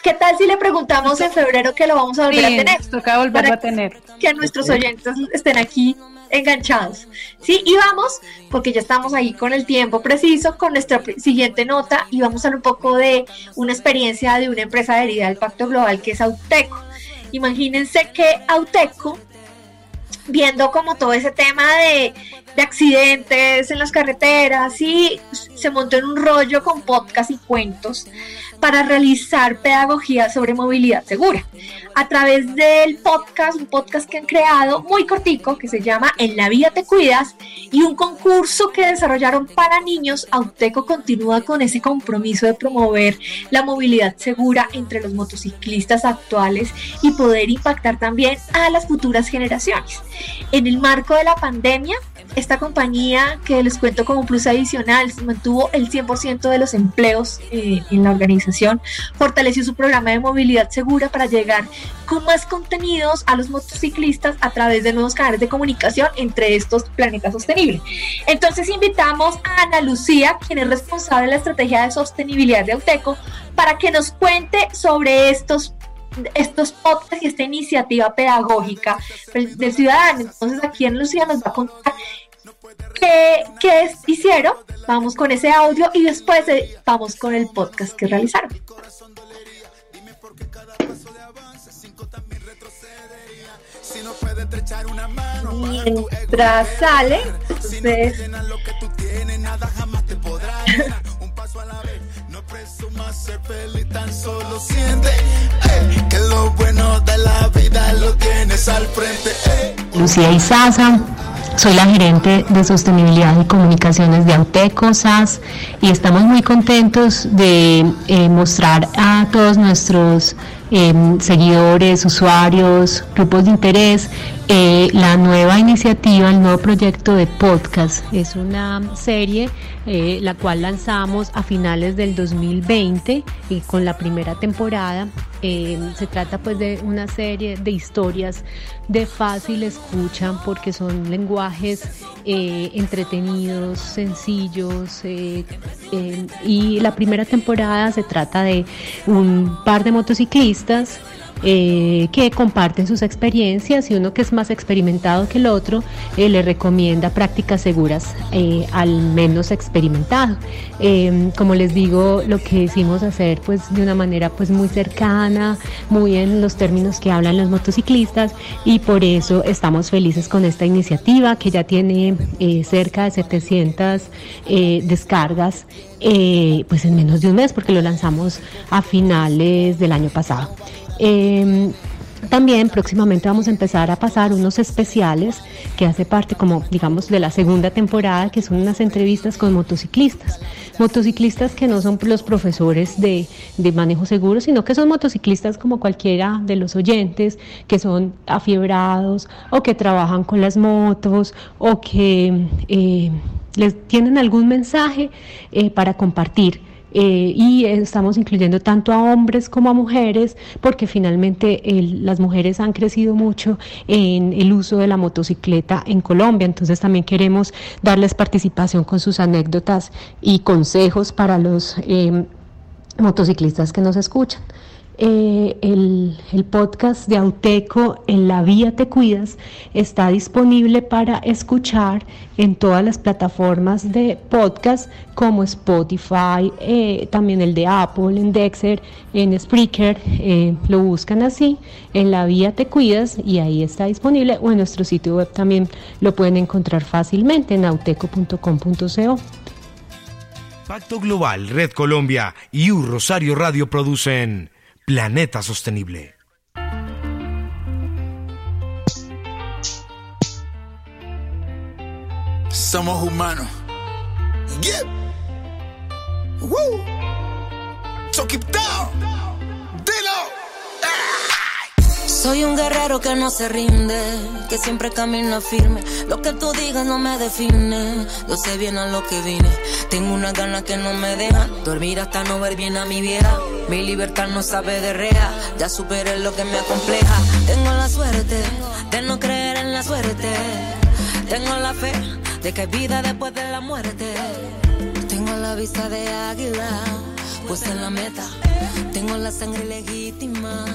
¿Qué tal si le preguntamos en febrero que lo vamos a volver a tener? Toca volverlo a tener. Que nuestros oyentes estén aquí enganchados. Sí, y vamos, porque ya estamos ahí con el tiempo preciso, con nuestra siguiente nota y vamos a hablar un poco de una experiencia de una empresa adherida al Pacto Global que es Auteco. Imagínense que Auteco, viendo como todo ese tema de de accidentes en las carreteras y se montó en un rollo con podcast y cuentos para realizar pedagogía sobre movilidad segura. A través del podcast, un podcast que han creado muy cortico que se llama En la vida te cuidas y un concurso que desarrollaron para niños, Auteco continúa con ese compromiso de promover la movilidad segura entre los motociclistas actuales y poder impactar también a las futuras generaciones. En el marco de la pandemia, esta compañía que les cuento como plus adicional mantuvo el 100% de los empleos eh, en la organización, fortaleció su programa de movilidad segura para llegar con más contenidos a los motociclistas a través de nuevos canales de comunicación entre estos planetas sostenibles. Entonces invitamos a Ana Lucía, quien es responsable de la estrategia de sostenibilidad de Auteco, para que nos cuente sobre estos estos podcasts y esta iniciativa pedagógica del ciudadano. Entonces aquí en Lucía nos va a contar qué, qué hicieron, vamos con ese audio y después vamos con el podcast que realizaron. Mientras sale, ustedes ser feliz, que. Lucía soy la gerente de sostenibilidad y comunicaciones de Auteco SAS y estamos muy contentos de eh, mostrar a todos nuestros Em, seguidores, usuarios, grupos de interés, eh, la nueva iniciativa, el nuevo proyecto de podcast. Es una serie eh, la cual lanzamos a finales del 2020 y con la primera temporada. Em, se trata pues de una serie de historias de fácil escucha porque son lenguajes eh, entretenidos, sencillos em, y la primera temporada se trata de un par de motociclistas eh, que comparten sus experiencias y uno que es más experimentado que el otro eh, le recomienda prácticas seguras eh, al menos experimentado. como les digo, lo que hicimos hacer pues de una manera pues muy cercana, muy en los términos que hablan los motociclistas y por eso estamos felices con esta iniciativa que ya tiene cerca de 700 descargas pues en menos de un mes porque lo lanzamos a finales del año pasado. Em, también próximamente vamos a empezar a pasar unos especiales que hace parte como digamos de la segunda temporada que son unas entrevistas con motociclistas. Motociclistas que no son los profesores de, manejo seguro, sino que son motociclistas como cualquiera de los oyentes, que son afiebrados o que trabajan con las motos o que... Eh, les tienen algún mensaje eh, para compartir. Eh, y estamos incluyendo tanto a hombres como a mujeres porque finalmente las mujeres han crecido mucho en el uso de la motocicleta en Colombia, entonces también queremos darles participación con sus anécdotas y consejos para los eh, motociclistas que nos escuchan. Eh, el, podcast de Auteco en la vía Te Cuidas está disponible para escuchar en todas las plataformas de podcast como Spotify, eh, también el de Apple, en Dexter, en Spreaker, eh, lo buscan así, en la vía Te Cuidas y ahí está disponible o en nuestro sitio web también lo pueden encontrar fácilmente en auteco.com.co. Pacto Global, Red Colombia y U Rosario Radio producen Planeta Sostenible. Somos humanos. Yeah. Woo. So keep down. Dilo. Soy un guerrero que no se rinde, que siempre camina firme. Lo que tú digas no me define, yo sé bien a lo que vine. Tengo una gana que no me deja dormir hasta no ver bien a mi vieja. Mi libertad no sabe de rea, ya superé lo que me acompleja. Tengo la suerte de no creer en la suerte. Tengo la fe de que hay vida después de la muerte. Tengo la vista de águila, pues en la meta. Tengo la sangre legítima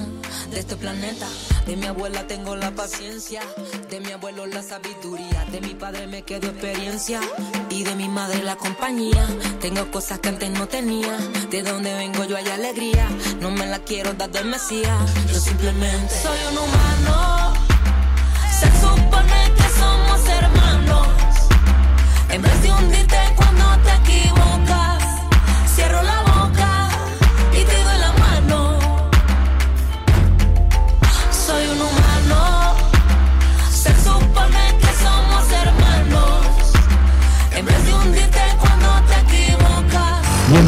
de este planeta. De mi abuela tengo la paciencia, de mi abuelo la sabiduría, de mi padre me quedó experiencia y de mi madre la compañía. Tengo cosas que antes no tenía, de donde vengo yo hay alegría. No me la quiero dar del Mesías, yo simplemente soy un humano. Se supone que somos hermanos. En vez de hundirte cuando te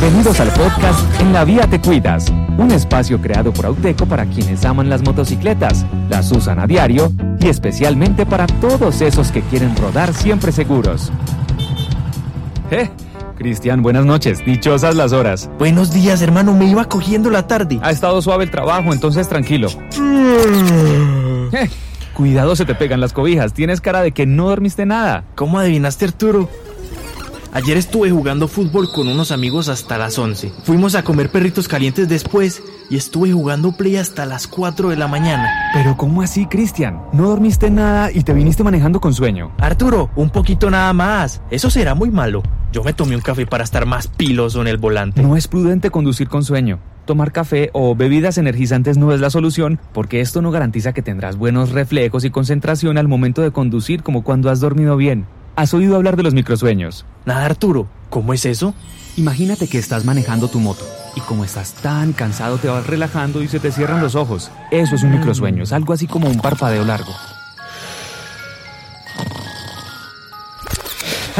Bienvenidos al podcast En la Vía Te Cuidas, un espacio creado por Auteco para quienes aman las motocicletas, las usan a diario y especialmente para todos esos que quieren rodar siempre seguros. Eh, Cristian, buenas noches, dichosas las horas. Buenos días, hermano, me iba cogiendo la tarde. Ha estado suave el trabajo, entonces tranquilo. Eh, cuidado, se te pegan las cobijas, tienes cara de que no dormiste nada. ¿Cómo adivinaste, Arturo? Ayer estuve jugando fútbol con unos amigos hasta las 11. Fuimos a comer perritos calientes después y estuve jugando play hasta las 4 de la mañana. Pero ¿cómo así, Cristian? No dormiste nada y te viniste manejando con sueño. Arturo, un poquito nada más. Eso será muy malo. Yo me tomé un café para estar más piloso en el volante. No es prudente conducir con sueño. Tomar café o bebidas energizantes no es la solución porque esto no garantiza que tendrás buenos reflejos y concentración al momento de conducir como cuando has dormido bien. ¿Has oído hablar de los microsueños? Nada, Arturo. ¿Cómo es eso? Imagínate que estás manejando tu moto y como estás tan cansado te vas relajando y se te cierran los ojos. Eso es un microsueño, es algo así como un parpadeo largo.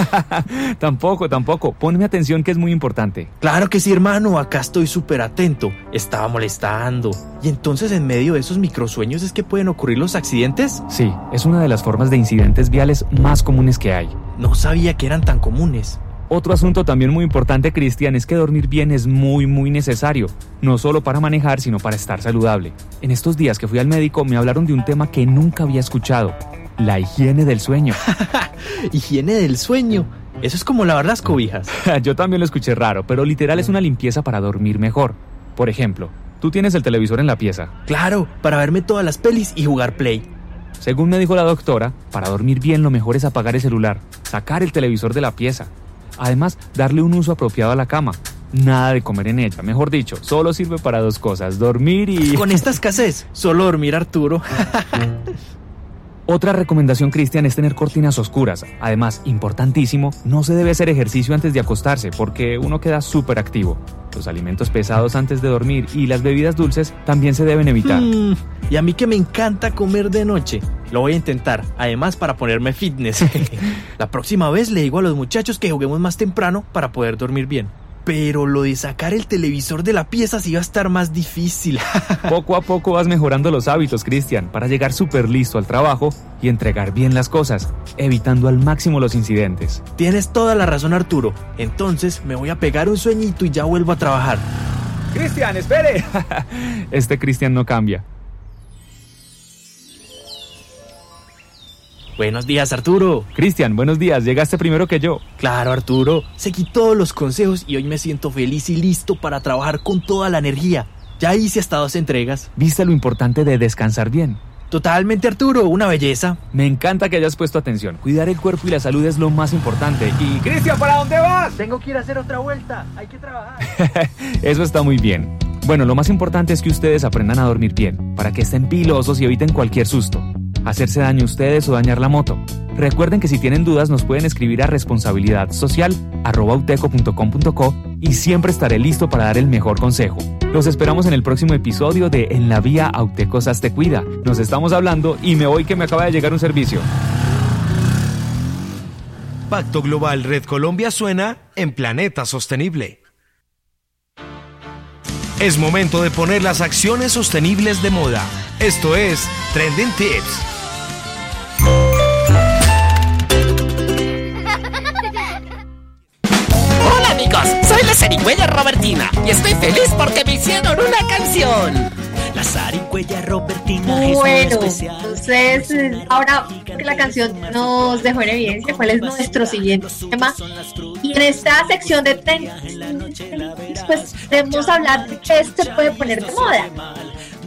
tampoco, tampoco. Ponme atención que es muy importante. Claro que sí, hermano. Acá estoy súper atento. Estaba molestando. ¿Y entonces en medio de esos microsueños es que pueden ocurrir los accidentes? Sí, es una de las formas de incidentes viales más comunes que hay. No sabía que eran tan comunes. Otro asunto también muy importante, Cristian, es que dormir bien es muy, muy necesario, no solo para manejar, sino para estar saludable. En estos días que fui al médico me hablaron de un tema que nunca había escuchado, la higiene del sueño. higiene del sueño. Eso es como lavar las cobijas. Yo también lo escuché raro, pero literal es una limpieza para dormir mejor. Por ejemplo, tú tienes el televisor en la pieza. Claro, para verme todas las pelis y jugar play. Según me dijo la doctora, para dormir bien lo mejor es apagar el celular, sacar el televisor de la pieza. Además, darle un uso apropiado a la cama. Nada de comer en ella, mejor dicho, solo sirve para dos cosas, dormir y... Con esta escasez, solo dormir Arturo. Otra recomendación, Cristian, es tener cortinas oscuras. Además, importantísimo, no se debe hacer ejercicio antes de acostarse porque uno queda súper activo. Los alimentos pesados antes de dormir y las bebidas dulces también se deben evitar. Mm, y a mí que me encanta comer de noche. Lo voy a intentar, además para ponerme fitness. La próxima vez le digo a los muchachos que juguemos más temprano para poder dormir bien. Pero lo de sacar el televisor de la pieza sí va a estar más difícil. poco a poco vas mejorando los hábitos, Cristian, para llegar súper listo al trabajo y entregar bien las cosas, evitando al máximo los incidentes. Tienes toda la razón, Arturo. Entonces me voy a pegar un sueñito y ya vuelvo a trabajar. Cristian, espere. este Cristian no cambia. Buenos días, Arturo. Cristian, buenos días. Llegaste primero que yo. Claro, Arturo. Seguí todos los consejos y hoy me siento feliz y listo para trabajar con toda la energía. Ya hice hasta dos entregas. ¿Viste lo importante de descansar bien? Totalmente, Arturo. Una belleza. Me encanta que hayas puesto atención. Cuidar el cuerpo y la salud es lo más importante. Y... Cristian, ¿para dónde vas? Tengo que ir a hacer otra vuelta. Hay que trabajar. Eso está muy bien. Bueno, lo más importante es que ustedes aprendan a dormir bien, para que estén pilosos y eviten cualquier susto hacerse daño ustedes o dañar la moto. Recuerden que si tienen dudas nos pueden escribir a responsabilidad social y siempre estaré listo para dar el mejor consejo. Los esperamos en el próximo episodio de En la Vía Autecosas te cuida. Nos estamos hablando y me voy que me acaba de llegar un servicio. Pacto Global Red Colombia suena en Planeta Sostenible. Es momento de poner las acciones sostenibles de moda. Esto es Trending Tips. La zarigüeya Robertina y estoy feliz porque me hicieron una canción. La zarigüeya Robertina bueno, es muy especial. Entonces, ahora que la canción nos dejó en evidencia cuál es nuestro siguiente tema. Y en esta sección de pues debemos hablar de qué se puede poner de moda.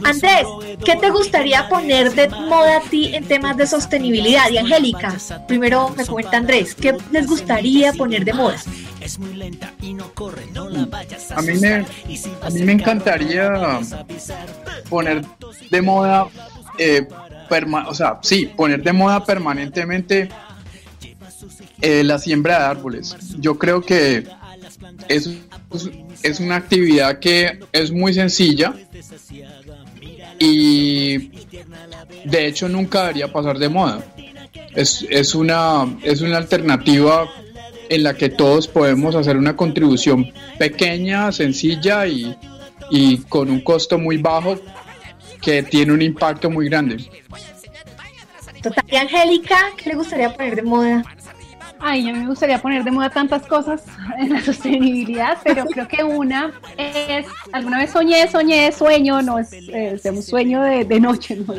Andrés, ¿qué te gustaría poner de moda a ti en temas de sostenibilidad? Y Angélica, primero me cuenta Andrés, ¿qué les gustaría poner de moda? A mí me, a mí me encantaría poner de moda, eh, o sea, sí, poner de moda permanentemente eh, la siembra de árboles. Yo creo que es, es una actividad que es muy sencilla y de hecho nunca debería pasar de moda. Es, es, una, es una alternativa en la que todos podemos hacer una contribución pequeña, sencilla y, y con un costo muy bajo que tiene un impacto muy grande. Total. ¿Y Angélica, qué le gustaría poner de moda? Ay, a mí me gustaría poner de moda tantas cosas en la sostenibilidad, pero creo que una es, alguna vez soñé, soñé, sueño, no es, eh, un sueño de, noche, no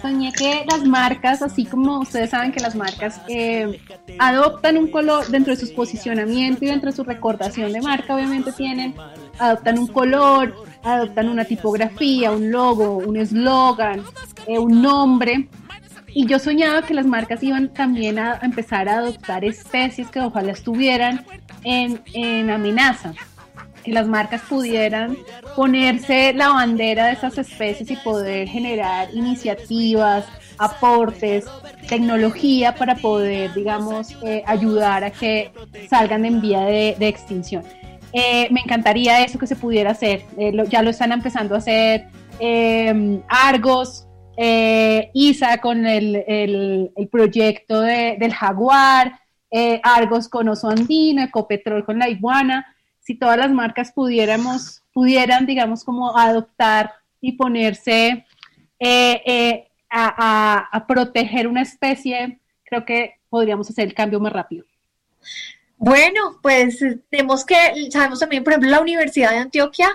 Soñé que las marcas, así como ustedes saben que las marcas eh, adoptan un color dentro de su posicionamiento y dentro de su recordación de marca, obviamente tienen, adoptan un color, adoptan una tipografía, un logo, un eslogan, eh, un nombre y yo soñaba que las marcas iban también a empezar a adoptar especies que ojalá estuvieran en, en amenaza, que las marcas pudieran ponerse la bandera de esas especies y poder generar iniciativas, aportes, tecnología para poder, digamos, eh, ayudar a que salgan en vía de, extinción. Eh, me encantaría eso que se pudiera hacer. Eh, ya lo están empezando a hacer Argos, eh, ISA con el, el, proyecto de, del Jaguar, eh, Argos con Oso Andino, Ecopetrol con la Iguana, si todas las marcas pudiéramos, pudieran, digamos, como adoptar y ponerse eh, a, a, proteger una especie, creo que podríamos hacer el cambio más rápido. Bueno, pues tenemos que, sabemos también, por ejemplo, la Universidad de Antioquia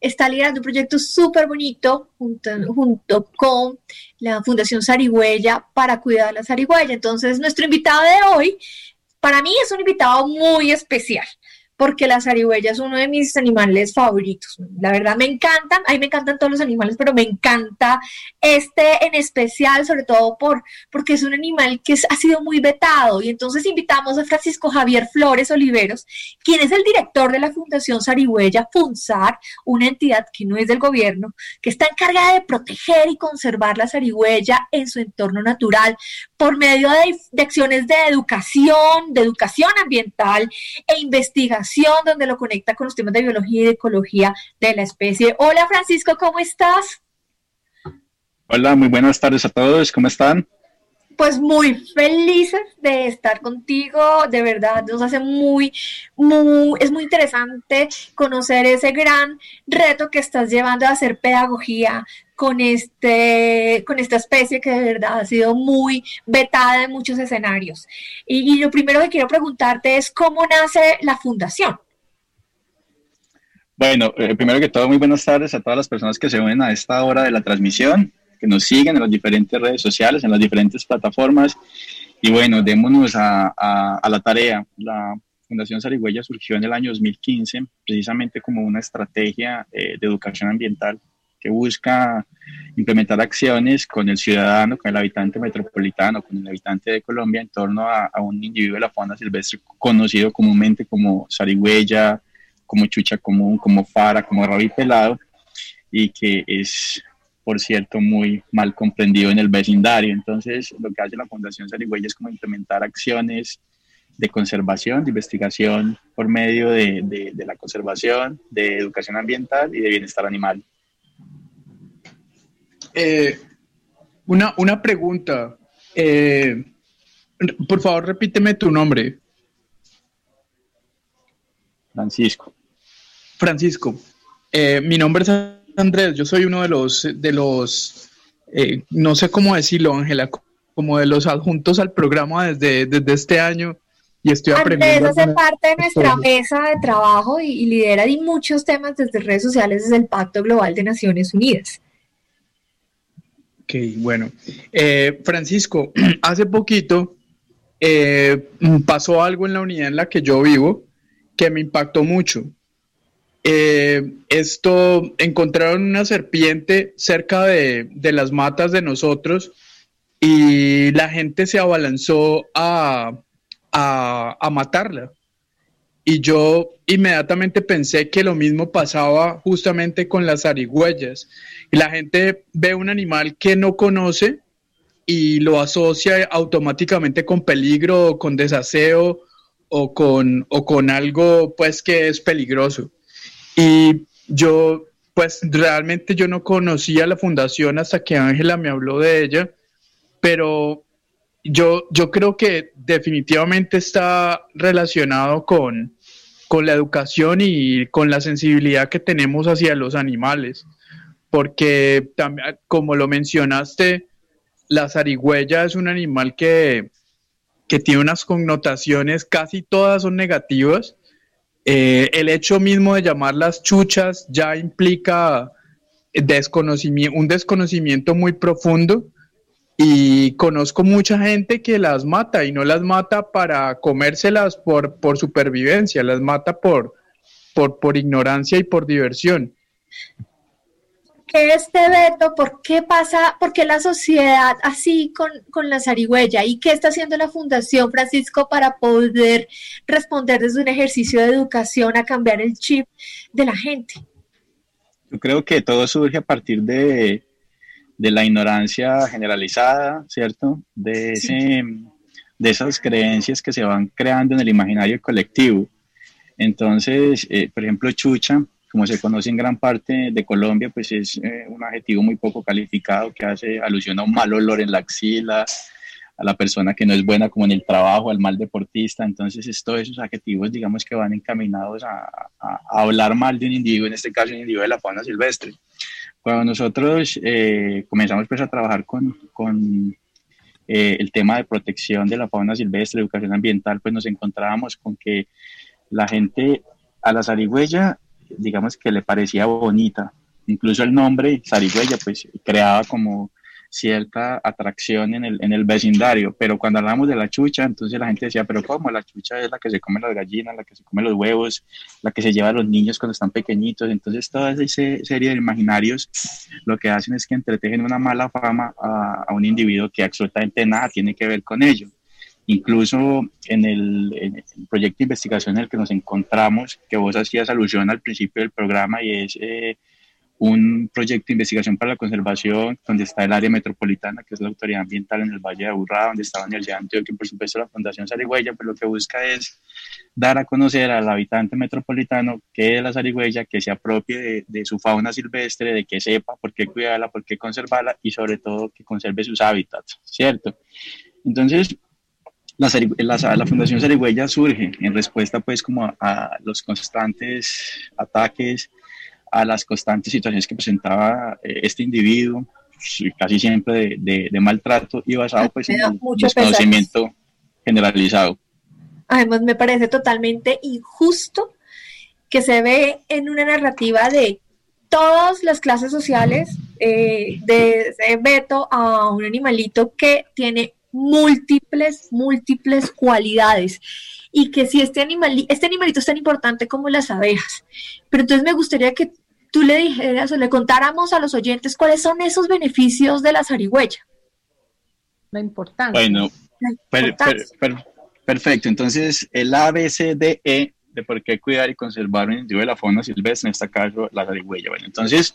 está liderando un proyecto súper bonito junto, junto, con la Fundación Sarigüeya para cuidar la zarigüeya. Entonces, nuestro invitado de hoy, para mí es un invitado muy especial porque la zarigüeya es uno de mis animales favoritos. La verdad me encantan, a mí me encantan todos los animales, pero me encanta este en especial, sobre todo por, porque es un animal que ha sido muy vetado. Y entonces invitamos a Francisco Javier Flores Oliveros, quien es el director de la Fundación Zarigüeya, FUNSAR, una entidad que no es del gobierno, que está encargada de proteger y conservar la zarigüeya en su entorno natural por medio de, de acciones de educación, de educación ambiental e investigación donde lo conecta con los temas de biología y de ecología de la especie. Hola Francisco, ¿cómo estás? Hola, muy buenas tardes a todos, ¿cómo están? pues muy felices de estar contigo, de verdad nos hace muy, muy, es muy interesante conocer ese gran reto que estás llevando a hacer pedagogía con, este, con esta especie que de verdad ha sido muy vetada en muchos escenarios. Y, lo primero que quiero preguntarte es cómo nace la fundación. Bueno, eh, primero que todo, muy buenas tardes a todas las personas que se unen a esta hora de la transmisión, que nos siguen en las diferentes redes sociales, en las diferentes plataformas. Y bueno, démonos a, a, la tarea. La Fundación Sarigüeya surgió en el año 2015 precisamente como una estrategia eh, de educación ambiental que busca implementar acciones con el ciudadano, con el habitante metropolitano, con el habitante de Colombia en torno a, un individuo de la fauna silvestre conocido comúnmente como zarigüeya, como chucha común, como fara, como rabí pelado, y que es, por cierto, muy mal comprendido en el vecindario. Entonces, lo que hace la Fundación Sarigüeya es como implementar acciones de conservación, de investigación por medio de, la conservación, de educación ambiental y de bienestar animal. Eh, una, una, pregunta. Eh, por favor, repíteme tu nombre. Francisco. Francisco, eh, mi nombre es Andrés, yo soy uno de los, de los eh, no sé cómo decirlo, Ángela, como de los adjuntos al programa desde, desde este año y estoy aprendiendo. Andrés hace parte de nuestra mesa de trabajo y, lidera y muchos temas desde redes sociales desde el Pacto Global de Naciones Unidas. Ok, bueno. Eh, Francisco, hace poquito pasó algo en la unidad en la que yo vivo que me impactó mucho. Eh, esto encontraron una serpiente cerca de, las matas de nosotros y la gente se abalanzó a, a, matarla. Y yo inmediatamente pensé que lo mismo pasaba justamente con las arigüeyas. Y la gente ve un animal que no conoce y lo asocia automáticamente con peligro, con desaseo o con, o con algo pues que es peligroso. Y yo, pues realmente yo no conocía la fundación hasta que Ángela me habló de ella, pero yo, yo creo que definitivamente está relacionado con, con la educación y con la sensibilidad que tenemos hacia los animales, porque como lo mencionaste, la zarigüeya es un animal que, que tiene unas connotaciones, casi todas son negativas, eh, el hecho mismo de llamarlas chuchas ya implica un desconocimiento muy profundo y conozco mucha gente que las mata y no las mata para comérselas por, por supervivencia, las mata por, por, por ignorancia y por diversión qué este veto? ¿Por qué pasa, por qué la sociedad así con, con la zarigüeya? ¿Y qué está haciendo la Fundación Francisco para poder responder desde un ejercicio de educación a cambiar el chip de la gente? Yo creo que todo surge a partir de, de la ignorancia generalizada, ¿cierto? De, ese, de esas creencias que se van creando en el imaginario colectivo. Entonces, eh, por ejemplo, Chucha, como se conoce en gran parte de Colombia, pues es eh, un adjetivo muy poco calificado que hace alusión a un mal olor en la axila, a la persona que no es buena como en el trabajo, al mal deportista. Entonces, es, todos esos adjetivos, digamos que van encaminados a, hablar mal de un individuo, en este caso un individuo de la fauna silvestre. Cuando nosotros eh, comenzamos pues a trabajar con, con eh, el tema de protección de la fauna silvestre, educación ambiental, pues nos encontrábamos con que la gente a la zarigüeya digamos que le parecía bonita. Incluso el nombre, zarigüeya, pues creaba como cierta atracción en el, en el vecindario, pero cuando hablamos de la chucha, entonces la gente decía, pero ¿cómo? La chucha es la que se come las gallinas, la que se come los huevos, la que se lleva a los niños cuando están pequeñitos, entonces toda esa serie de imaginarios lo que hacen es que entretejen una mala fama a, a un individuo que absolutamente nada tiene que ver con ello. Incluso en el, proyecto de investigación en el que nos encontramos, que vos hacías alusión al principio del programa y es eh, un proyecto de investigación para la conservación donde está el área metropolitana, que es la autoridad ambiental en el Valle de Aburrá, donde está la Universidad de Antioquia por supuesto la Fundación Sarigüeya, pues lo que busca es dar a conocer al habitante metropolitano qué es la zarigüeya, que se apropie de, su fauna silvestre, de que sepa por qué cuidarla, por qué conservarla y sobre todo que conserve sus hábitats, ¿cierto? Entonces, la, la- Fundación Zarigüeya surge en respuesta pues como a, a los constantes ataques, a las constantes situaciones que presentaba eh, este individuo, sí, casi siempre de, de- de maltrato y basado pues Me en el desconocimiento generalizado. Además, me parece totalmente injusto que se ve en una narrativa de todas las clases sociales, eh, desde Beto a un animalito que tiene múltiples, múltiples cualidades. Y que si este, animali- este animalito es tan importante como las abejas. Pero entonces me gustaría que tú le dijeras o le contáramos a los oyentes cuáles son esos beneficios de la zarigüeya. La importancia. Bueno, La per- per- per- perfecto. Entonces, el ABCDE de por qué cuidar y conservar un individuo de la fauna silvestre, en este caso la zarigüeya. Bueno, entonces,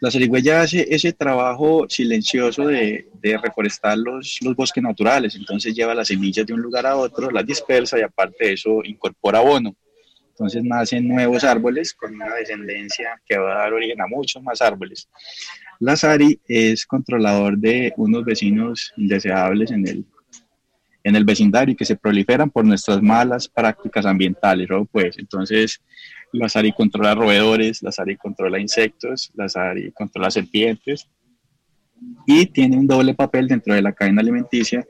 la zarigüeya hace ese trabajo silencioso de, de reforestar los, los bosques naturales. Entonces, lleva las semillas de un lugar a otro, las dispersa y aparte de eso, incorpora abono. Entonces, nacen nuevos árboles con una descendencia que va a dar origen a muchos más árboles. La SARI es controlador de unos vecinos indeseables en el, en el vecindario y que se proliferan por nuestras malas prácticas ambientales, ¿no? Pues entonces la SARI controla roedores, la SARI controla insectos, la SARI controla serpientes y tiene un doble papel dentro de la cadena alimenticia,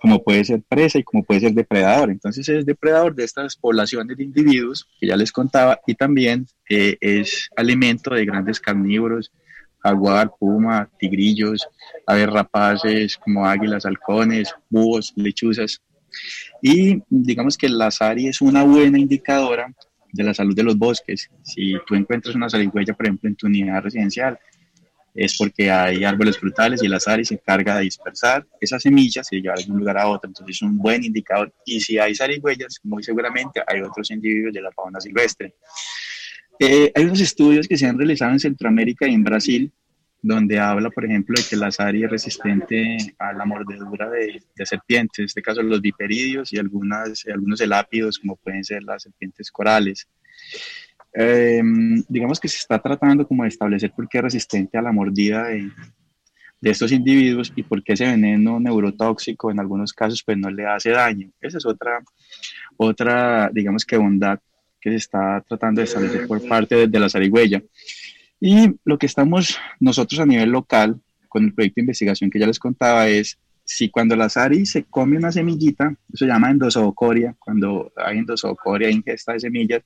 como puede ser presa y como puede ser depredador. Entonces es depredador de estas poblaciones de individuos que ya les contaba y también eh, es alimento de grandes carnívoros, jaguar, puma, tigrillos, aves rapaces como águilas, halcones, búhos, lechuzas. Y digamos que la SARI es una buena indicadora de la salud de los bosques. Si tú encuentras una zarigüeya, por ejemplo, en tu unidad residencial, es porque hay árboles frutales y la SARI se encarga de dispersar esas semillas y llevar de un lugar a otro. Entonces es un buen indicador. Y si hay zarigüeyas, muy seguramente hay otros individuos de la fauna silvestre. Eh, hay unos estudios que se han realizado en Centroamérica y en Brasil, donde habla, por ejemplo, de que la SARI es resistente a la mordedura de, de serpientes, en este caso los viperidios y algunas, algunos elápidos, como pueden ser las serpientes corales. Eh, digamos que se está tratando como de establecer por qué es resistente a la mordida de, de estos individuos y por qué ese veneno neurotóxico en algunos casos pues no le hace daño. Esa es otra, otra digamos que bondad que se está tratando de establecer por parte de, de la zarigüeya. Y lo que estamos nosotros a nivel local, con el proyecto de investigación que ya les contaba, es si cuando la SARI se come una semillita, eso se llama endosoocoria, cuando hay endosoocoria, ingesta de semillas,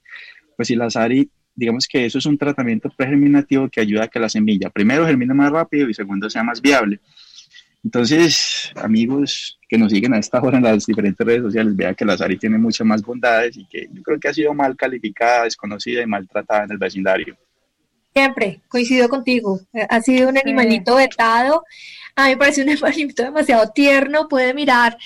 pues si la SARI, digamos que eso es un tratamiento pregerminativo que ayuda a que la semilla, primero, germine más rápido y segundo, sea más viable. Entonces, amigos que nos siguen a esta hora en las diferentes redes sociales, vean que la SARI tiene muchas más bondades y que yo creo que ha sido mal calificada, desconocida y maltratada en el vecindario. Siempre, coincido contigo. Ha sido un animalito vetado. A mí me parece un animalito demasiado tierno. Puede mirar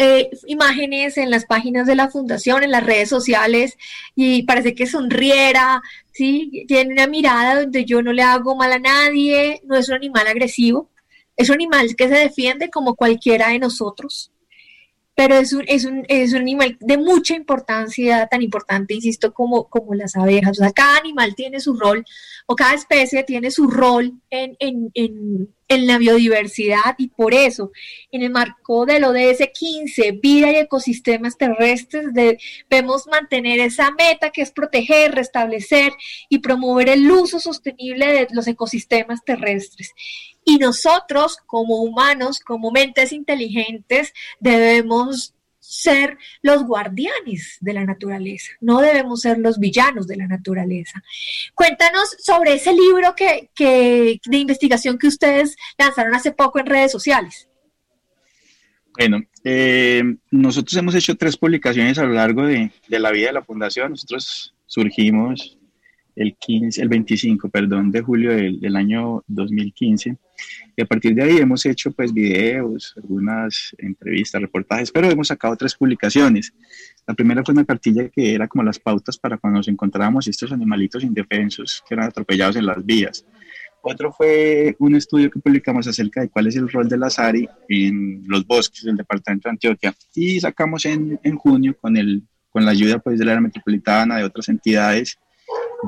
eh, imágenes en las páginas de la fundación, en las redes sociales, y parece que sonriera, ¿sí? Tiene una mirada donde yo no le hago mal a nadie, no es un animal agresivo, es un animal que se defiende como cualquiera de nosotros pero es un, es un, es un animal de mucha importancia, tan importante, insisto, como, como las abejas. O sea, cada animal tiene su rol, o cada especie tiene su rol en, en, en, en la biodiversidad, y por eso, en el marco del ODS 15, vida y ecosistemas terrestres, debemos mantener esa meta que es proteger, restablecer y promover el uso sostenible de los ecosistemas terrestres. Y nosotros, como humanos, como mentes inteligentes, debemos ser los guardianes de la naturaleza, no debemos ser los villanos de la naturaleza. Cuéntanos sobre ese libro que, que, de investigación que ustedes lanzaron hace poco en redes sociales. Bueno, eh, nosotros hemos hecho tres publicaciones a lo largo de, la vida de la fundación. Nosotros surgimos el 15, el 25, perdón, de julio del, del, año 2015 y a partir de ahí hemos hecho pues videos, algunas entrevistas, reportajes, pero hemos sacado tres publicaciones. La primera fue una cartilla que era como las pautas para cuando nos encontrábamos estos animalitos indefensos que eran atropellados en las vías. Otro fue un estudio que publicamos acerca de cuál es el rol de la SARI en los bosques del departamento de Antioquia y sacamos en, en junio con, el, con la ayuda pues, de la área metropolitana, de otras entidades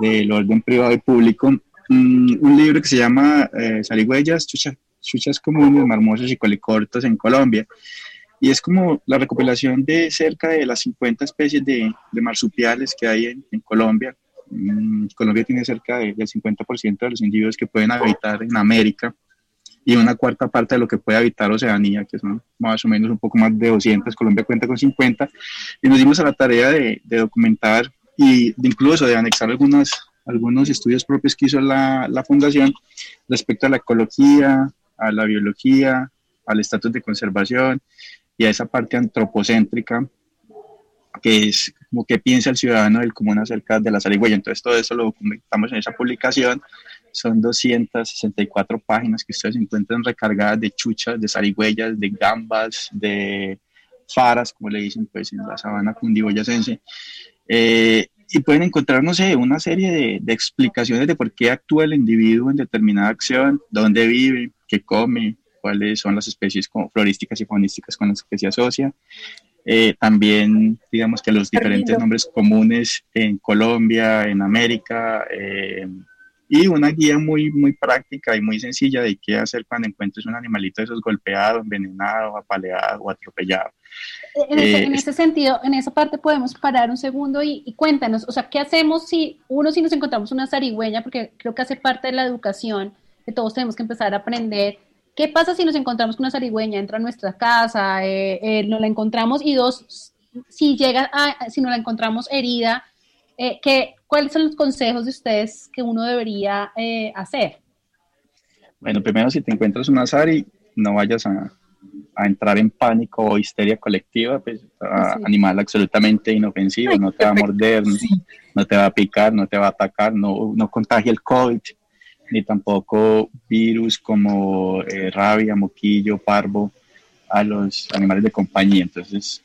del orden privado y público, um, un libro que se llama eh, Zarigüeyas, chuchas, chuchas comunes, marmosos y colicortos en Colombia. y es como la recopilación de cerca de las 50 especies de, marsupiales que hay en, Colombia. Mm, Colombia tiene cerca de- del 50% de los individuos que pueden habitar en América y una cuarta parte de lo que puede habitar Oceanía, que son más o menos un poco más de 200, Colombia cuenta con 50, y nos dimos a la tarea de, de documentar y de incluso de anexar algunas, algunos estudios propios que hizo la, la fundación respecto a la ecología, a la biología, al estatus de conservación y a esa parte antropocéntrica que es como que piensa el ciudadano del común acerca de la zarigüeya. Entonces todo eso lo documentamos en esa publicación. Son 264 páginas que ustedes encuentran recargadas de chuchas, de zarigüeyas, de gambas, de faras, como le dicen pues en la sabana cundiboyacense. Eh, y pueden encontrar, no sé, una serie de, de explicaciones de por qué actúa el individuo en determinada acción, dónde vive, qué come, cuáles son las especies como florísticas y faunísticas con las que se asocia. Eh, también, digamos que los diferentes nombres comunes en Colombia, en América, eh, y una guía muy, muy práctica y muy sencilla de qué hacer cuando encuentres un animalito de esos golpeado, envenenado, apaleado o atropellado. En, ese, Eh, en ese sentido, en esa parte podemos parar un segundo y, y cuéntanos, o sea, ¿qué hacemos si uno si nos encontramos una zarigüeya? Porque creo que hace parte de la educación que todos tenemos que empezar a aprender. ¿Qué pasa si nos encontramos con una zarigüeya? Entra a nuestra casa, eh, eh, nos la encontramos y dos, si llega a, si nos la encontramos herida, eh, ¿qué, ¿cuáles son los consejos de ustedes que uno debería eh, hacer? Bueno, primero si te encuentras un azari, no vayas a, a entrar en pánico o histeria colectiva, pues a- Sí. animal absolutamente inofensivo, no te va a morder, no, no te va a picar, no te va a atacar, no, no contagia el COVID, ni tampoco virus como eh, rabia, moquillo, parvo a los animales de compañía. Entonces,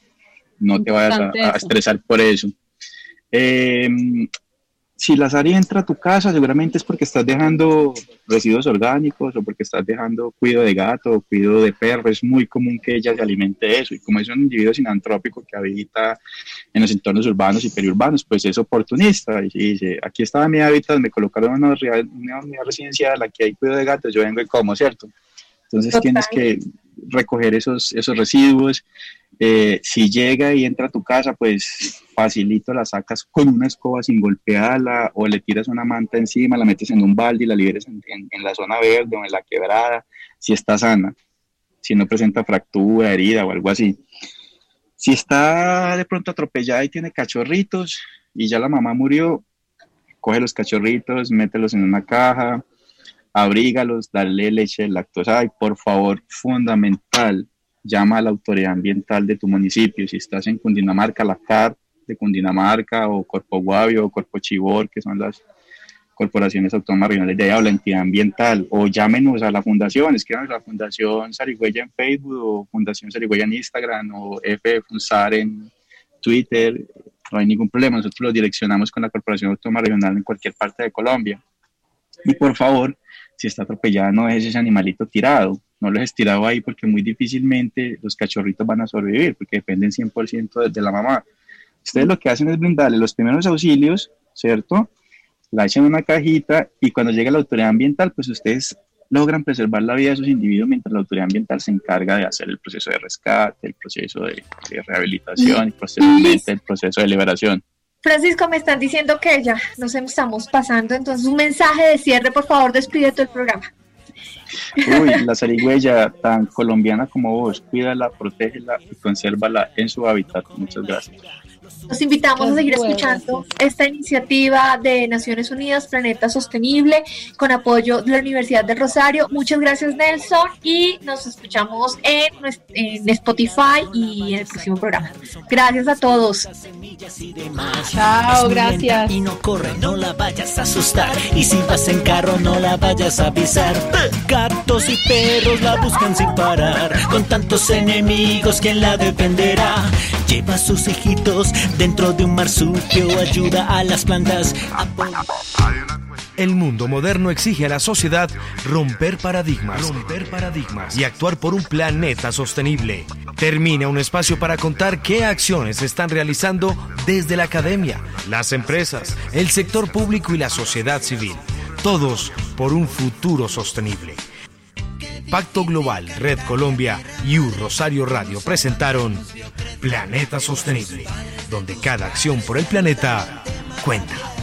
no te vayas a, estresar por eso. Eh, si la Sari entra a tu casa, seguramente es porque estás dejando residuos orgánicos o porque estás dejando cuido de gato o cuido de perro. Es muy común que ella se alimente de eso. Y como es un individuo sinantrópico que habita en los entornos urbanos y periurbanos, pues es oportunista. Y dice, aquí estaba mi hábitat, me colocaron una, una unidad residencial, aquí hay cuido de gatos, yo vengo y como, ¿cierto? Entonces Total. tienes que recoger esos, esos residuos. Eh, si llega y entra a tu casa, pues facilito la sacas con una escoba sin golpearla o le tiras una manta encima, la metes en un balde y la liberas en, en- la zona verde o en la quebrada, si está sana, si no presenta fractura, herida o algo así. Si está de pronto atropellada y tiene cachorritos y ya la mamá murió, coge los cachorritos, mételos en una caja, abrígalos, dale leche lactosa y por favor, fundamental, llama a la autoridad ambiental de tu municipio. Si estás en Cundinamarca, la CAR de Cundinamarca o Corpo Guavio o Corpo Chibor, que son las corporaciones autónomas regionales de allá, o la entidad ambiental, o llámenos a la fundación, escríbanos a la Fundación Sarigüeya en Facebook o Fundación Sarigüeya en Instagram o F Funsar en Twitter, no hay ningún problema, nosotros los direccionamos con la Corporación Autónoma Regional en cualquier parte de Colombia. Y por favor, si está atropellada, no dejes ese animalito tirado, no lo dejes tirado ahí porque muy difícilmente los cachorritos van a sobrevivir, porque dependen 100% de, de la mamá. Ustedes lo que hacen es brindarle los primeros auxilios, ¿cierto? La echan en una cajita y cuando llega la autoridad ambiental, pues ustedes logran preservar la vida de esos individuos mientras la autoridad ambiental se encarga de hacer el proceso de rescate, el proceso de, de rehabilitación y posteriormente el proceso de liberación. Francisco, me están diciendo que ya nos estamos pasando, entonces un mensaje de cierre, por favor, despide todo el programa. Uy, la zarigüeya tan colombiana como vos, cuídala, protégela y consérvala en su hábitat. Muchas gracias. Los invitamos a seguir escuchando esta iniciativa de Naciones Unidas, Planeta Sostenible, con apoyo de la Universidad del Rosario. Muchas gracias, Nelson, y nos escuchamos en, en Spotify y en el próximo programa. Gracias a todos. Chao, gracias. Y no corre, no la vayas a asustar. Y si vas en carro, no la vayas a pisar. Gatos y perros la buscan sin parar. Con tantos enemigos, ¿quién la defenderá? Lleva a sus hijitos dentro de un marsupio. Ayuda a las plantas. apoya- El mundo moderno exige a la sociedad romper paradigmas, romper paradigmas y actuar por un planeta sostenible. Termina un espacio para contar qué acciones se están realizando desde la academia, las empresas, el sector público y la sociedad civil. Todos por un futuro sostenible. Pacto Global, Red Colombia y U Rosario Radio presentaron Planeta Sostenible, donde cada acción por el planeta cuenta.